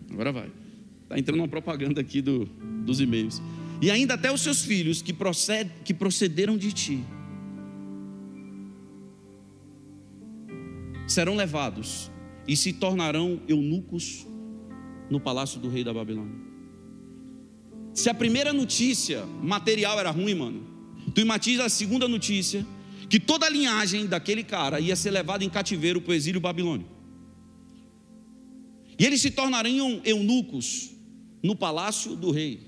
Speaker 2: Agora vai. Está entrando uma propaganda aqui do, dos e-mails. E ainda até os seus filhos que, proced, que procederam de ti serão levados e se tornarão eunucos no palácio do rei da Babilônia. Se a primeira notícia material era ruim, mano, tu imagina a segunda notícia que toda a linhagem daquele cara ia ser levada em cativeiro para o exílio babilônico. E eles se tornariam eunucos no palácio do rei.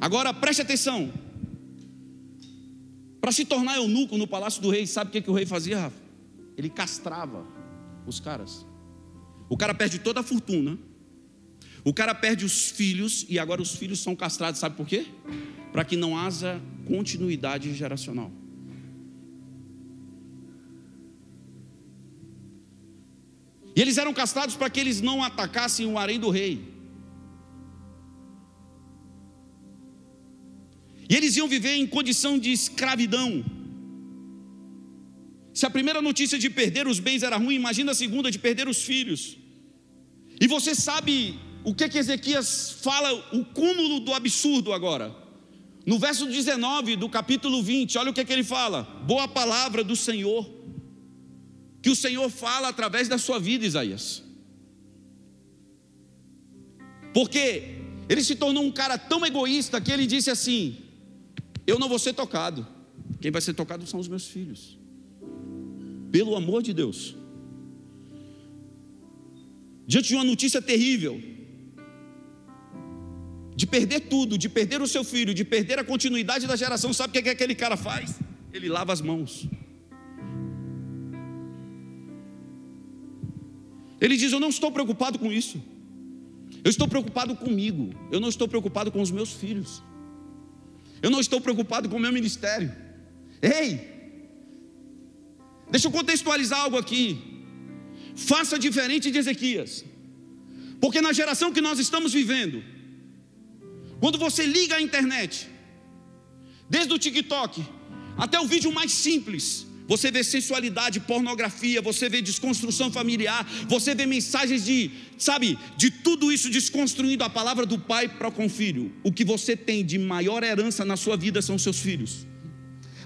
Speaker 2: Agora preste atenção. Para se tornar eunuco no palácio do rei, sabe o que, que o rei fazia, Rafa? Ele castrava os caras. O cara perde toda a fortuna. O cara perde os filhos e agora os filhos são castrados, sabe por quê? Para que não haja continuidade geracional. E eles eram castrados para que eles não atacassem o harém do rei. E eles iam viver em condição de escravidão. Se a primeira notícia de perder os bens era ruim, imagina a segunda de perder os filhos. E você sabe o que, que Ezequias fala, o cúmulo do absurdo agora. No verso 19 do capítulo 20, olha o que, que ele fala: boa palavra do Senhor, que o Senhor fala através da sua vida, Isaías. Porque ele se tornou um cara tão egoísta que ele disse assim: Eu não vou ser tocado, quem vai ser tocado são os meus filhos. Pelo amor de Deus. Diante de uma notícia terrível, de perder tudo, de perder o seu filho, de perder a continuidade da geração, sabe o que, é que aquele cara faz? Ele lava as mãos. Ele diz: Eu não estou preocupado com isso. Eu estou preocupado comigo. Eu não estou preocupado com os meus filhos. Eu não estou preocupado com o meu ministério. Ei! Deixa eu contextualizar algo aqui. Faça diferente de Ezequias. Porque na geração que nós estamos vivendo, quando você liga a internet, desde o TikTok até o vídeo mais simples, você vê sensualidade, pornografia, você vê desconstrução familiar, você vê mensagens de, sabe, de tudo isso desconstruindo a palavra do pai para com o filho. O que você tem de maior herança na sua vida são seus filhos.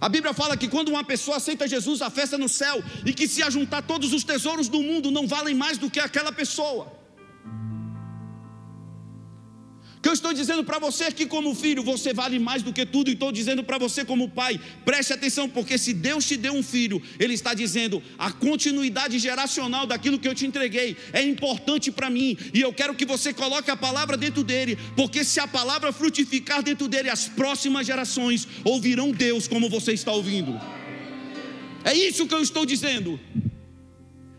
Speaker 2: A Bíblia fala que quando uma pessoa aceita Jesus, a festa no céu, e que se ajuntar todos os tesouros do mundo não valem mais do que aquela pessoa que eu estou dizendo para você que, como filho, você vale mais do que tudo, e estou dizendo para você, como pai, preste atenção, porque se Deus te deu um filho, Ele está dizendo a continuidade geracional daquilo que eu te entreguei é importante para mim, e eu quero que você coloque a palavra dentro dele, porque se a palavra frutificar dentro dele, as próximas gerações ouvirão Deus como você está ouvindo. É isso que eu estou dizendo.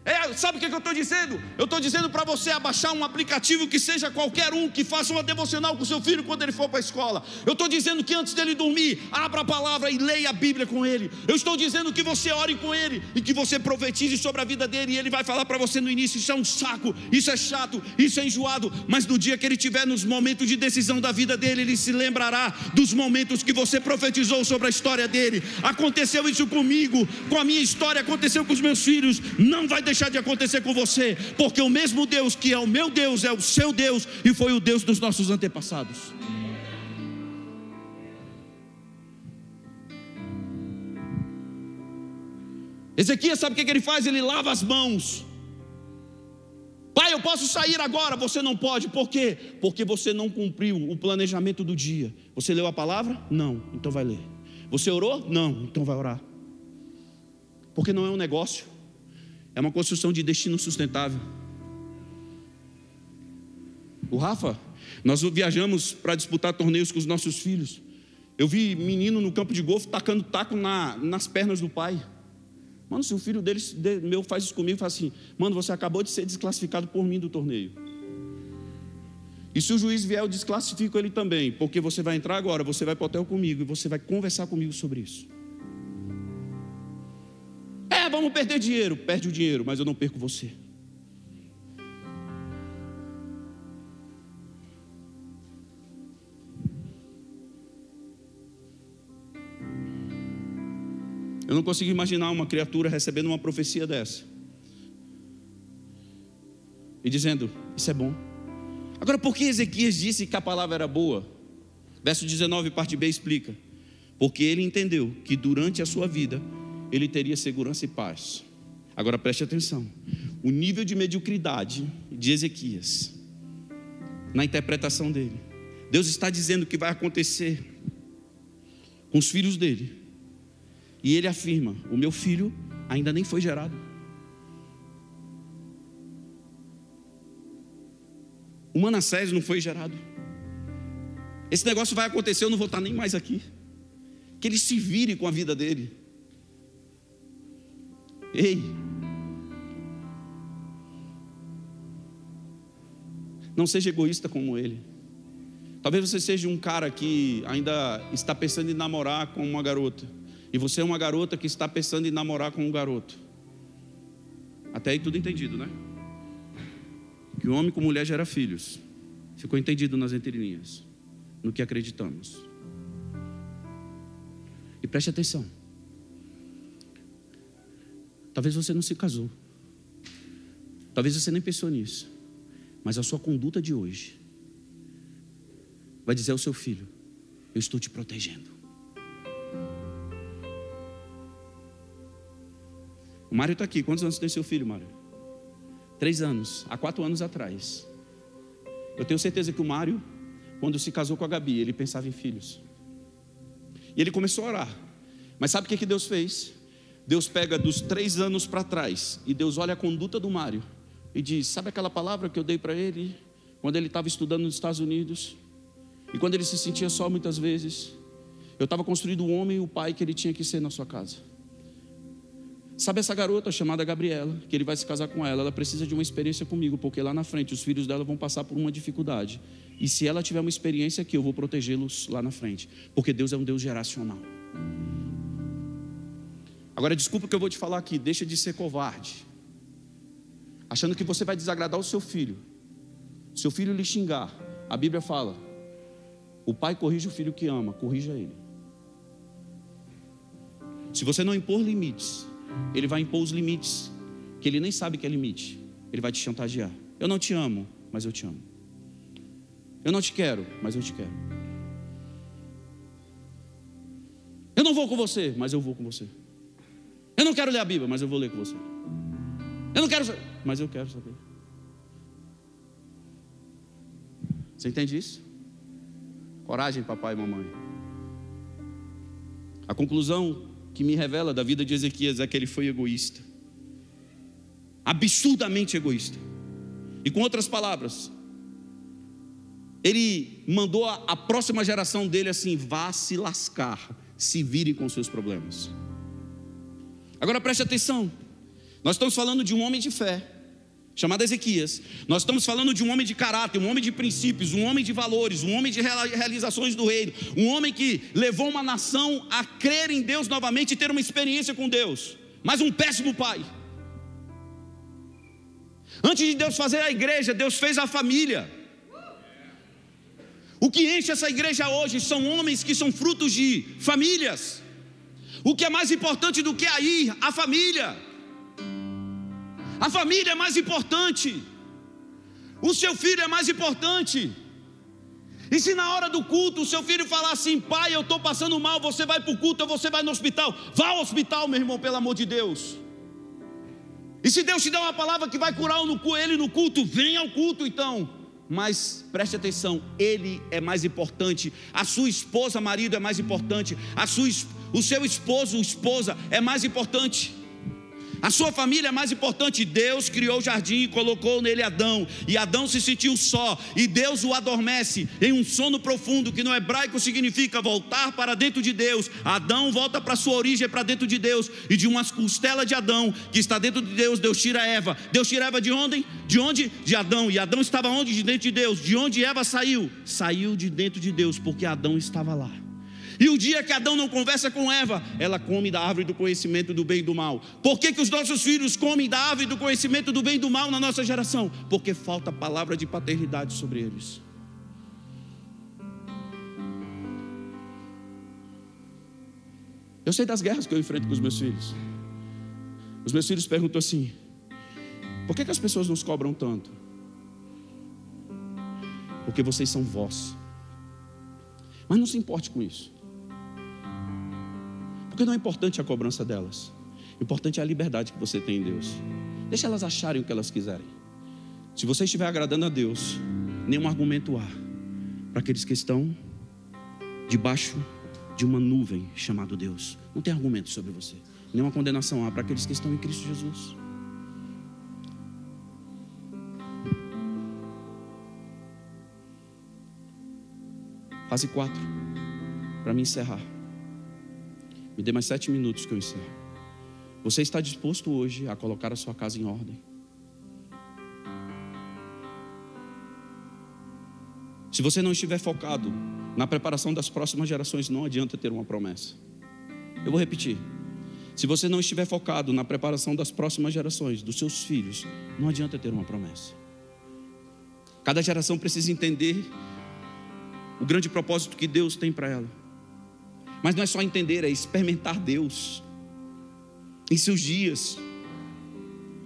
Speaker 2: É, sabe o que, eu estou dizendo? Eu estou dizendo para você abaixar um aplicativo que seja qualquer um, que faça uma devocional com seu filho quando ele for para a escola. Eu estou dizendo que antes dele dormir, abra a palavra e leia a Bíblia com ele. Eu estou dizendo que você ore com ele e que você profetize sobre a vida dele. E ele vai falar para você no início: Isso é um saco, isso é chato, isso é enjoado. Mas no dia que ele tiver nos momentos de decisão da vida dele, ele se lembrará dos momentos que você profetizou sobre a história dele. Aconteceu isso comigo, com a minha história, aconteceu com os meus filhos. Não vai deixar deixar de acontecer com você, porque o mesmo Deus que é o meu Deus é o seu Deus e foi o Deus dos nossos antepassados. Ezequias sabe o que ele faz? Ele lava as mãos. Pai, eu posso sair agora? Você não pode, por quê? Porque você não cumpriu o planejamento do dia. Você leu a palavra? Não, então vai ler. Você orou? Não, então vai orar. Porque não é um negócio, é uma construção de destino sustentável. O Rafa, nós viajamos para disputar torneios com os nossos filhos. Eu vi menino no campo de golfe tacando taco na, nas pernas do pai. Mano, se o filho dele, meu faz isso comigo, fala assim: Mano, você acabou de ser desclassificado por mim do torneio. E se o juiz vier, eu desclassifico ele também, porque você vai entrar agora, você vai para o hotel comigo e você vai conversar comigo sobre isso. É, vamos perder dinheiro. Perde o dinheiro, mas eu não perco você. Eu não consigo imaginar uma criatura recebendo uma profecia dessa e dizendo: Isso é bom. Agora, por que Ezequias disse que a palavra era boa? Verso 19, parte B explica: Porque ele entendeu que durante a sua vida ele teria segurança e paz. Agora preste atenção: o nível de mediocridade de Ezequias, na interpretação dele, Deus está dizendo que vai acontecer com os filhos dele, e ele afirma: o meu filho ainda nem foi gerado. O Manassés não foi gerado. Esse negócio vai acontecer, eu não vou estar nem mais aqui. Que ele se vire com a vida dele. Ei, não seja egoísta como ele. Talvez você seja um cara que ainda está pensando em namorar com uma garota, e você é uma garota que está pensando em namorar com um garoto. Até aí tudo entendido, né? que o homem com mulher gera filhos. Ficou entendido nas entrelinhas, no que acreditamos. E preste atenção. Talvez você não se casou. Talvez você nem pensou nisso. Mas a sua conduta de hoje vai dizer ao seu filho: Eu estou te protegendo. O Mário está aqui. Quantos anos tem seu filho, Mário? Três anos. Há quatro anos atrás. Eu tenho certeza que o Mário, quando se casou com a Gabi, ele pensava em filhos. E ele começou a orar. Mas sabe o que, Deus fez? Deus pega dos três anos para trás e Deus olha a conduta do Mário e diz: Sabe aquela palavra que eu dei para ele quando ele estava estudando nos Estados Unidos? E quando ele se sentia só muitas vezes? Eu estava construindo o homem e o pai que ele tinha que ser na sua casa. Sabe essa garota chamada Gabriela, que ele vai se casar com ela? Ela precisa de uma experiência comigo, porque lá na frente os filhos dela vão passar por uma dificuldade. E se ela tiver uma experiência aqui, eu vou protegê-los lá na frente, porque Deus é um Deus geracional. Agora, desculpa o que eu vou te falar aqui, deixa de ser covarde, achando que você vai desagradar o seu filho. Seu filho lhe xingar, a Bíblia fala: o pai corrige o filho que ama, corrija ele. Se você não impor limites, ele vai impor os limites que ele nem sabe que é limite. Ele vai te chantagear. Eu não te amo, mas eu te amo. Eu não te quero, mas eu te quero. Eu não vou com você, mas eu vou com você. Eu não quero ler a Bíblia, mas eu vou ler com você. Eu não quero, mas eu quero saber. Você entende isso? Coragem, papai e mamãe. A conclusão que me revela da vida de Ezequias é que ele foi egoísta. Absurdamente egoísta. E com outras palavras, ele mandou a próxima geração dele assim: vá se lascar, se vire com seus problemas. Agora preste atenção, nós estamos falando de um homem de fé, chamado Ezequias. Nós estamos falando de um homem de caráter, um homem de princípios, um homem de valores, um homem de realizações do reino, um homem que levou uma nação a crer em Deus novamente e ter uma experiência com Deus, mas um péssimo pai. Antes de Deus fazer a igreja, Deus fez a família. O que enche essa igreja hoje são homens que são frutos de famílias. O que é mais importante do que aí, a família. A família é mais importante. O seu filho é mais importante. E se na hora do culto o seu filho falar assim, pai, eu estou passando mal, você vai para o culto ou você vai no hospital? Vá ao hospital, meu irmão, pelo amor de Deus. E se Deus te der uma palavra que vai curar ele no culto, venha ao culto então. Mas preste atenção, ele é mais importante, a sua esposa, marido é mais importante, a sua, o seu esposo, esposa é mais importante. A sua família é mais importante. Deus criou o jardim e colocou nele Adão. E Adão se sentiu só. E Deus o adormece em um sono profundo, que no hebraico significa voltar para dentro de Deus. Adão volta para sua origem, para dentro de Deus. E de uma costela de Adão, que está dentro de Deus, Deus tira Eva. Deus tira Eva de onde? De onde? De Adão. E Adão estava onde? De dentro de Deus. De onde Eva saiu? Saiu de dentro de Deus, porque Adão estava lá. E o dia que Adão não conversa com Eva, ela come da árvore do conhecimento do bem e do mal. Por que, que os nossos filhos comem da árvore do conhecimento do bem e do mal na nossa geração? Porque falta palavra de paternidade sobre eles. Eu sei das guerras que eu enfrento com os meus filhos. Os meus filhos perguntam assim: por que, que as pessoas nos cobram tanto? Porque vocês são vós. Mas não se importe com isso. Porque não é importante a cobrança delas. O importante é a liberdade que você tem em Deus. Deixa elas acharem o que elas quiserem. Se você estiver agradando a Deus, nenhum argumento há para aqueles que estão debaixo de uma nuvem chamado Deus. Não tem argumento sobre você. Nenhuma condenação há para aqueles que estão em Cristo Jesus. Fase 4, para me encerrar. Me dê mais sete minutos que eu encerro. Você está disposto hoje a colocar a sua casa em ordem? Se você não estiver focado na preparação das próximas gerações, não adianta ter uma promessa. Eu vou repetir. Se você não estiver focado na preparação das próximas gerações, dos seus filhos, não adianta ter uma promessa. Cada geração precisa entender o grande propósito que Deus tem para ela. Mas não é só entender, é experimentar Deus em seus dias,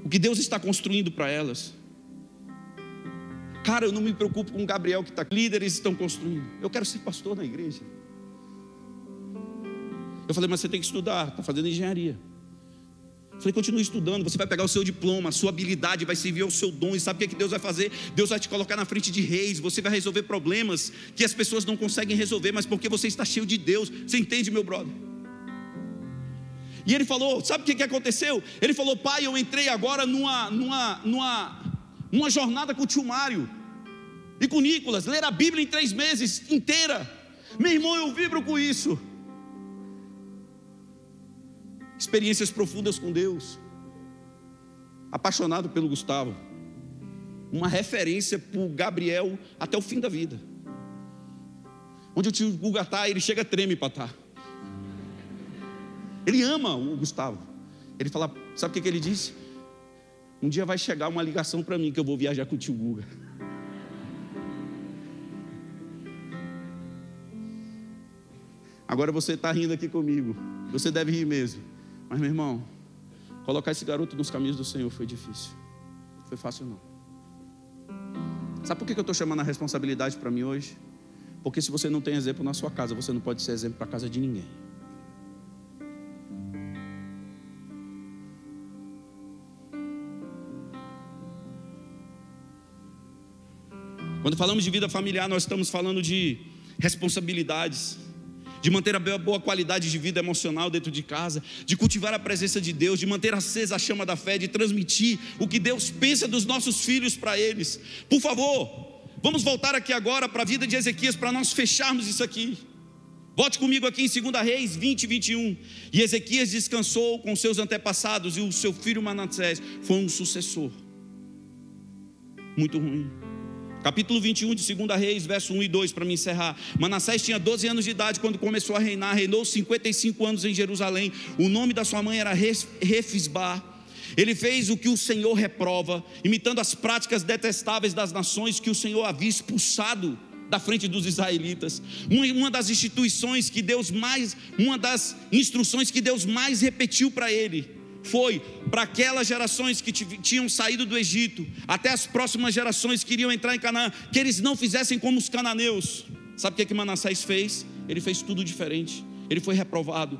Speaker 2: o que Deus está construindo para elas. Cara, eu não me preocupo com o Gabriel que está, líderes estão construindo. Eu quero ser pastor na igreja. Eu falei, mas você tem que estudar, está fazendo engenharia. Falei, continue estudando, você vai pegar o seu diploma, a sua habilidade vai servir ao seu dom. E sabe o que, é que Deus vai fazer? Deus vai te colocar na frente de reis, você vai resolver problemas que as pessoas não conseguem resolver, mas porque você está cheio de Deus. Você entende, meu brother? E ele falou: sabe o que, que aconteceu? Ele falou: pai, eu entrei agora numa, numa, numa, numa jornada com o tio Mário e com o Nicolas, ler a Bíblia em três meses inteira. Meu irmão, eu vibro com isso experiências profundas com Deus. Apaixonado pelo Gustavo. Uma referência para o Gabriel até o fim da vida. Onde o tio Guga está, ele chega treme para estar. Tá. Ele ama o Gustavo. Ele fala, sabe o que, que ele disse? Um dia vai chegar uma ligação para mim que eu vou viajar com o tio Guga. Agora você está rindo aqui comigo. Você deve rir mesmo. Mas, meu irmão, colocar esse garoto nos caminhos do Senhor foi difícil. Foi fácil não. Sabe por que eu estou chamando a responsabilidade para mim hoje? Porque se você não tem exemplo na sua casa, você não pode ser exemplo para a casa de ninguém. Quando falamos de vida familiar, nós estamos falando de responsabilidades de manter a boa qualidade de vida emocional dentro de casa, de cultivar a presença de Deus, de manter acesa a chama da fé, de transmitir o que Deus pensa dos nossos filhos para eles. Por favor, vamos voltar aqui agora para a vida de Ezequias para nós fecharmos isso aqui. Volte comigo aqui em 2 Reis 20 e 21. E Ezequias descansou com seus antepassados, e o seu filho Manassés foi um sucessor. Muito ruim. Capítulo 21 de 2 Reis, verso 1 e 2, para me encerrar. Manassés tinha 12 anos de idade quando começou a reinar, reinou 55 anos em Jerusalém. O nome da sua mãe era Refisbar. Ele fez o que o Senhor reprova, imitando as práticas detestáveis das nações que o Senhor havia expulsado da frente dos israelitas. Uma das instituições que Deus mais, uma das instruções que Deus mais repetiu para ele foi para aquelas gerações que tinham saído do Egito, até as próximas gerações que iriam entrar em Canaã, que eles não fizessem como os cananeus. Sabe o que, é que Manassés fez? Ele fez tudo diferente. Ele foi reprovado,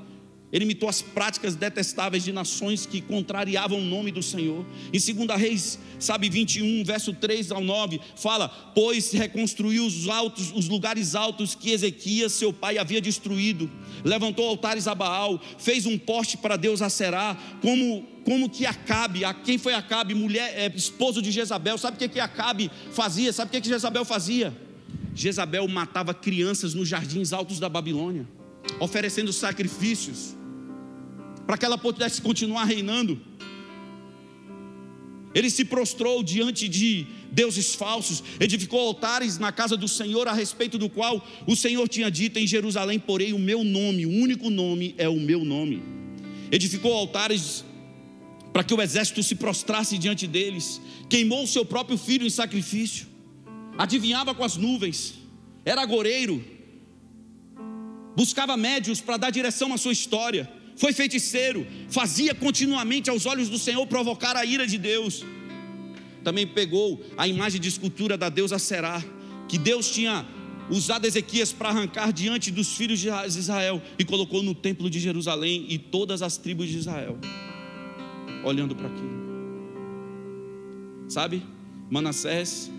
Speaker 2: ele imitou as práticas detestáveis de nações que contrariavam o nome do Senhor. Em 2 Reis, sabe, 21, verso 3 ao 9, fala: Pois reconstruiu os altos, os lugares altos que Ezequias, seu pai, havia destruído, levantou altares a Baal, fez um poste para Deus a Será, como como que Acabe, a quem foi Acabe, mulher, é, esposo de Jezabel, sabe o que, que Acabe fazia? Sabe o que, que Jezabel fazia? Jezabel matava crianças nos jardins altos da Babilônia, oferecendo sacrifícios para que ela pudesse continuar reinando. Ele se prostrou diante de deuses falsos, edificou altares na casa do Senhor, a respeito do qual o Senhor tinha dito: Em Jerusalém, porém, o meu nome, o único nome é o meu nome. Edificou altares para que o exército se prostrasse diante deles, queimou o seu próprio filho em sacrifício, adivinhava com as nuvens, era agoreiro, buscava médios para dar direção à sua história foi feiticeiro, fazia continuamente aos olhos do Senhor provocar a ira de Deus. Também pegou a imagem de escultura da deusa Será, que Deus tinha usado Ezequias para arrancar diante dos filhos de Israel e colocou no templo de Jerusalém e todas as tribos de Israel, olhando para aquilo. Sabe, Manassés,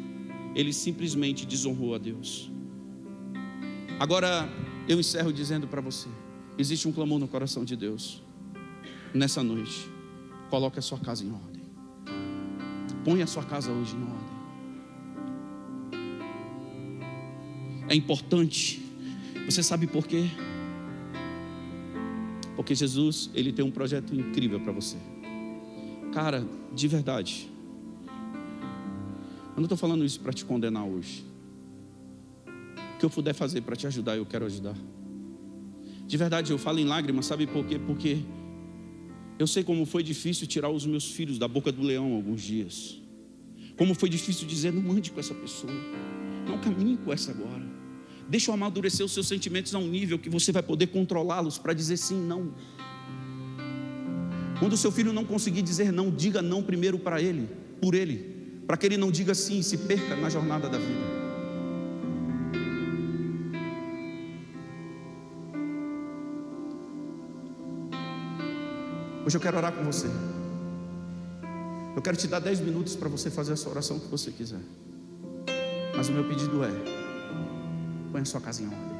Speaker 2: ele simplesmente desonrou a Deus. Agora eu encerro dizendo para você: Existe um clamor no coração de Deus. Nessa noite, coloque a sua casa em ordem. Põe a sua casa hoje em ordem. É importante. Você sabe por quê? Porque Jesus, ele tem um projeto incrível para você. Cara, de verdade. Eu não estou falando isso para te condenar hoje. O que eu puder fazer para te ajudar, eu quero ajudar. De verdade, eu falo em lágrimas, sabe por quê? Porque eu sei como foi difícil tirar os meus filhos da boca do leão alguns dias. Como foi difícil dizer, não ande com essa pessoa. Não caminhe com essa agora. Deixa eu amadurecer os seus sentimentos a um nível que você vai poder controlá-los para dizer sim, não. Quando o seu filho não conseguir dizer não, diga não primeiro para ele, por ele, para que ele não diga sim e se perca na jornada da vida. Hoje eu quero orar com você. Eu quero te dar 10 minutos para você fazer essa oração que você quiser. Mas o meu pedido é: põe a sua casa em ordem.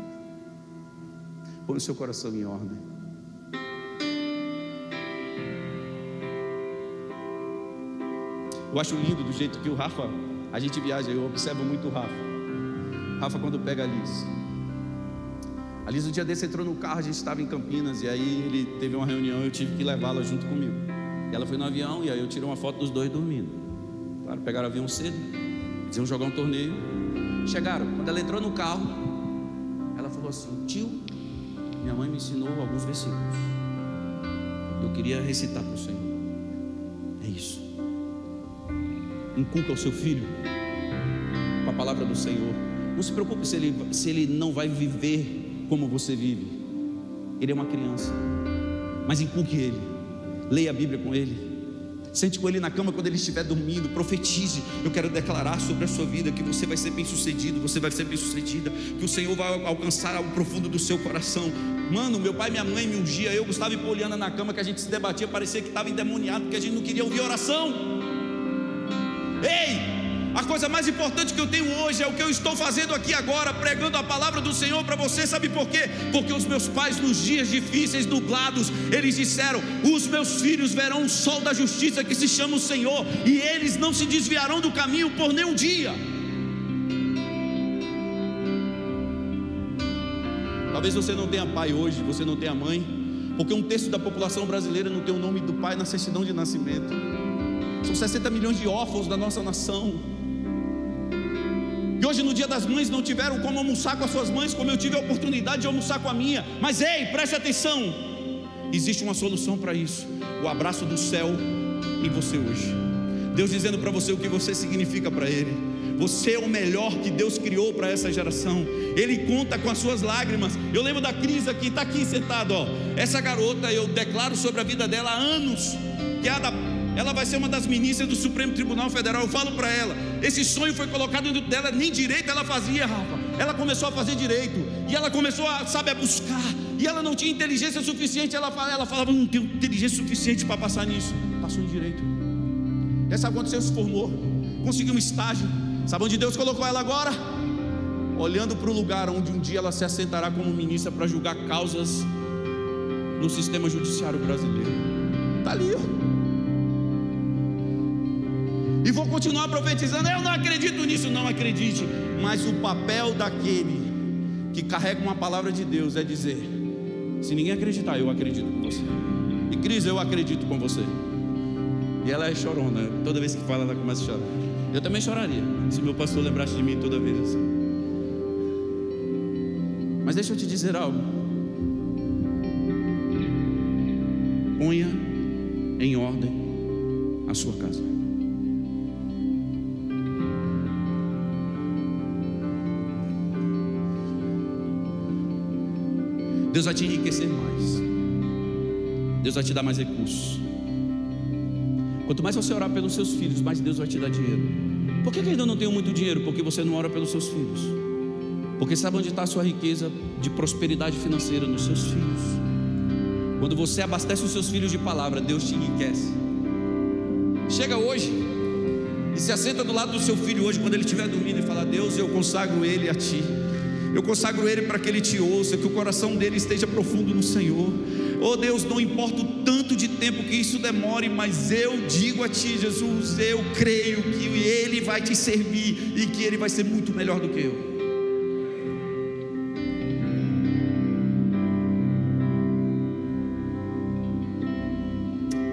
Speaker 2: Põe o seu coração em ordem. Eu acho lindo do jeito que o Rafa, a gente viaja, eu observo muito o Rafa. Rafa quando pega a. A Liz, um dia desse entrou no carro, a gente estava em Campinas, e aí ele teve uma reunião, eu tive que levá-la junto comigo. E ela foi no avião, e aí eu tirei uma foto dos dois dormindo. Claro, pegaram o avião cedo, iam jogar um torneio. Chegaram, quando ela entrou no carro, ela falou assim: Tio, minha mãe me ensinou alguns versículos. Eu queria recitar para o Senhor. É isso. Inculca o seu filho com a palavra do Senhor. Não se preocupe se ele, se ele não vai viver como você vive. Ele é uma criança, mas inculque ele, leia a Bíblia com ele. Sente com ele na cama quando ele estiver dormindo, profetize. Eu quero declarar sobre a sua vida que você vai ser bem sucedido, você vai ser bem sucedida, que o Senhor vai alcançar algo profundo do seu coração. Mano, meu pai minha mãe me ungia, eu, Gustavo e Poliana na cama, que a gente se debatia, parecia que estava endemoniado, porque a gente não queria ouvir oração. Ei, coisa mais importante que eu tenho hoje é o que eu estou fazendo aqui agora, pregando a palavra do Senhor para você. Sabe por quê? Porque os meus pais, nos dias difíceis, nublados, eles disseram: Os meus filhos verão o sol da justiça que se chama o Senhor, e eles não se desviarão do caminho por nenhum dia. Talvez você não tenha pai hoje, você não tenha mãe, porque um terço da população brasileira não tem o nome do pai na certidão de nascimento. São 60 milhões de órfãos da nossa nação que hoje no dia das mães não tiveram como almoçar com as suas mães, como eu tive a oportunidade de almoçar com a minha. Mas ei, preste atenção: existe uma solução para isso. O abraço do céu em você hoje. Deus dizendo para você o que você significa para Ele. Você é o melhor que Deus criou para essa geração. Ele conta com as suas lágrimas. Eu lembro da Cris aqui, está aqui sentado, ó. Essa garota, eu declaro sobre a vida dela há anos, que é a da ela vai ser uma das ministras do Supremo Tribunal Federal. Eu falo para ela, esse sonho foi colocado dentro dela, nem direito ela fazia, Rafa. Ela começou a fazer direito, e ela começou a, sabe, a buscar, e ela não tinha inteligência suficiente. Ela, ela falava, não tenho inteligência suficiente para passar nisso. Passou em direito. Essa aconteceu, se formou, conseguiu um estágio. Sabe onde Deus colocou ela agora? Olhando para o lugar onde um dia ela se assentará como ministra para julgar causas no sistema judiciário brasileiro. Está ali, ó e vou continuar profetizando. Eu não acredito nisso, não acredite. Mas o papel daquele que carrega uma palavra de Deus é dizer: se ninguém acreditar, eu acredito com você. E Cris, eu acredito com você. E ela é chorona. Toda vez que fala, ela começa a chorar. Eu também choraria se meu pastor lembrasse de mim toda vez assim. Mas deixa eu te dizer algo. Ponha em ordem a sua casa. Deus vai te enriquecer mais. Deus vai te dar mais recursos. Quanto mais você orar pelos seus filhos, mais Deus vai te dar dinheiro. Por que, que ainda não tenho muito dinheiro? Porque você não ora pelos seus filhos. Porque sabe onde está a sua riqueza de prosperidade financeira? Nos seus filhos. Quando você abastece os seus filhos de palavra, Deus te enriquece. Chega hoje e se assenta do lado do seu filho hoje, quando ele estiver dormindo, e fala: Deus, eu consagro ele a ti. Eu consagro ele para que ele te ouça, que o coração dele esteja profundo no Senhor. Oh Deus, não importa o tanto de tempo que isso demore, mas eu digo a ti, Jesus, eu creio que ele vai te servir e que ele vai ser muito melhor do que eu.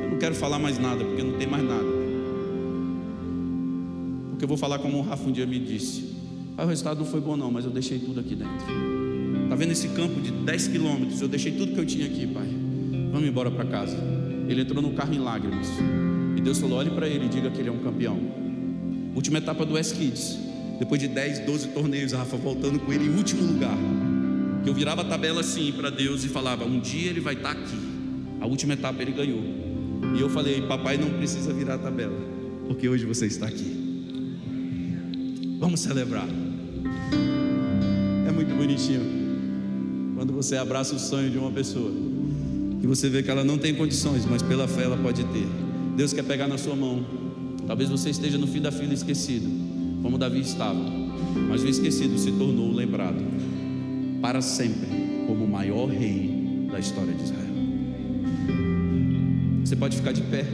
Speaker 2: Eu não quero falar mais nada, porque não tem mais nada. Porque eu vou falar como o Rafa um dia me disse. Ah, o resultado não foi bom, não, mas eu deixei tudo aqui dentro. Está vendo esse campo de 10 quilômetros? Eu deixei tudo que eu tinha aqui, pai. Vamos embora para casa. Ele entrou no carro em lágrimas. E Deus falou: olhe para ele e diga que ele é um campeão. Última etapa do S-Kids. Depois de 10, 12 torneios, a Rafa voltando com ele em último lugar. Eu virava a tabela assim para Deus e falava: Um dia ele vai estar tá aqui. A última etapa ele ganhou. E eu falei: Papai não precisa virar a tabela, porque hoje você está aqui. Vamos celebrar. Muito bonitinho quando você abraça o sonho de uma pessoa e você vê que ela não tem condições, mas pela fé ela pode ter. Deus quer pegar na sua mão. Talvez você esteja no fim da fila esquecido, como Davi estava, mas o esquecido se tornou lembrado para sempre como o maior rei da história de Israel. Você pode ficar de pé.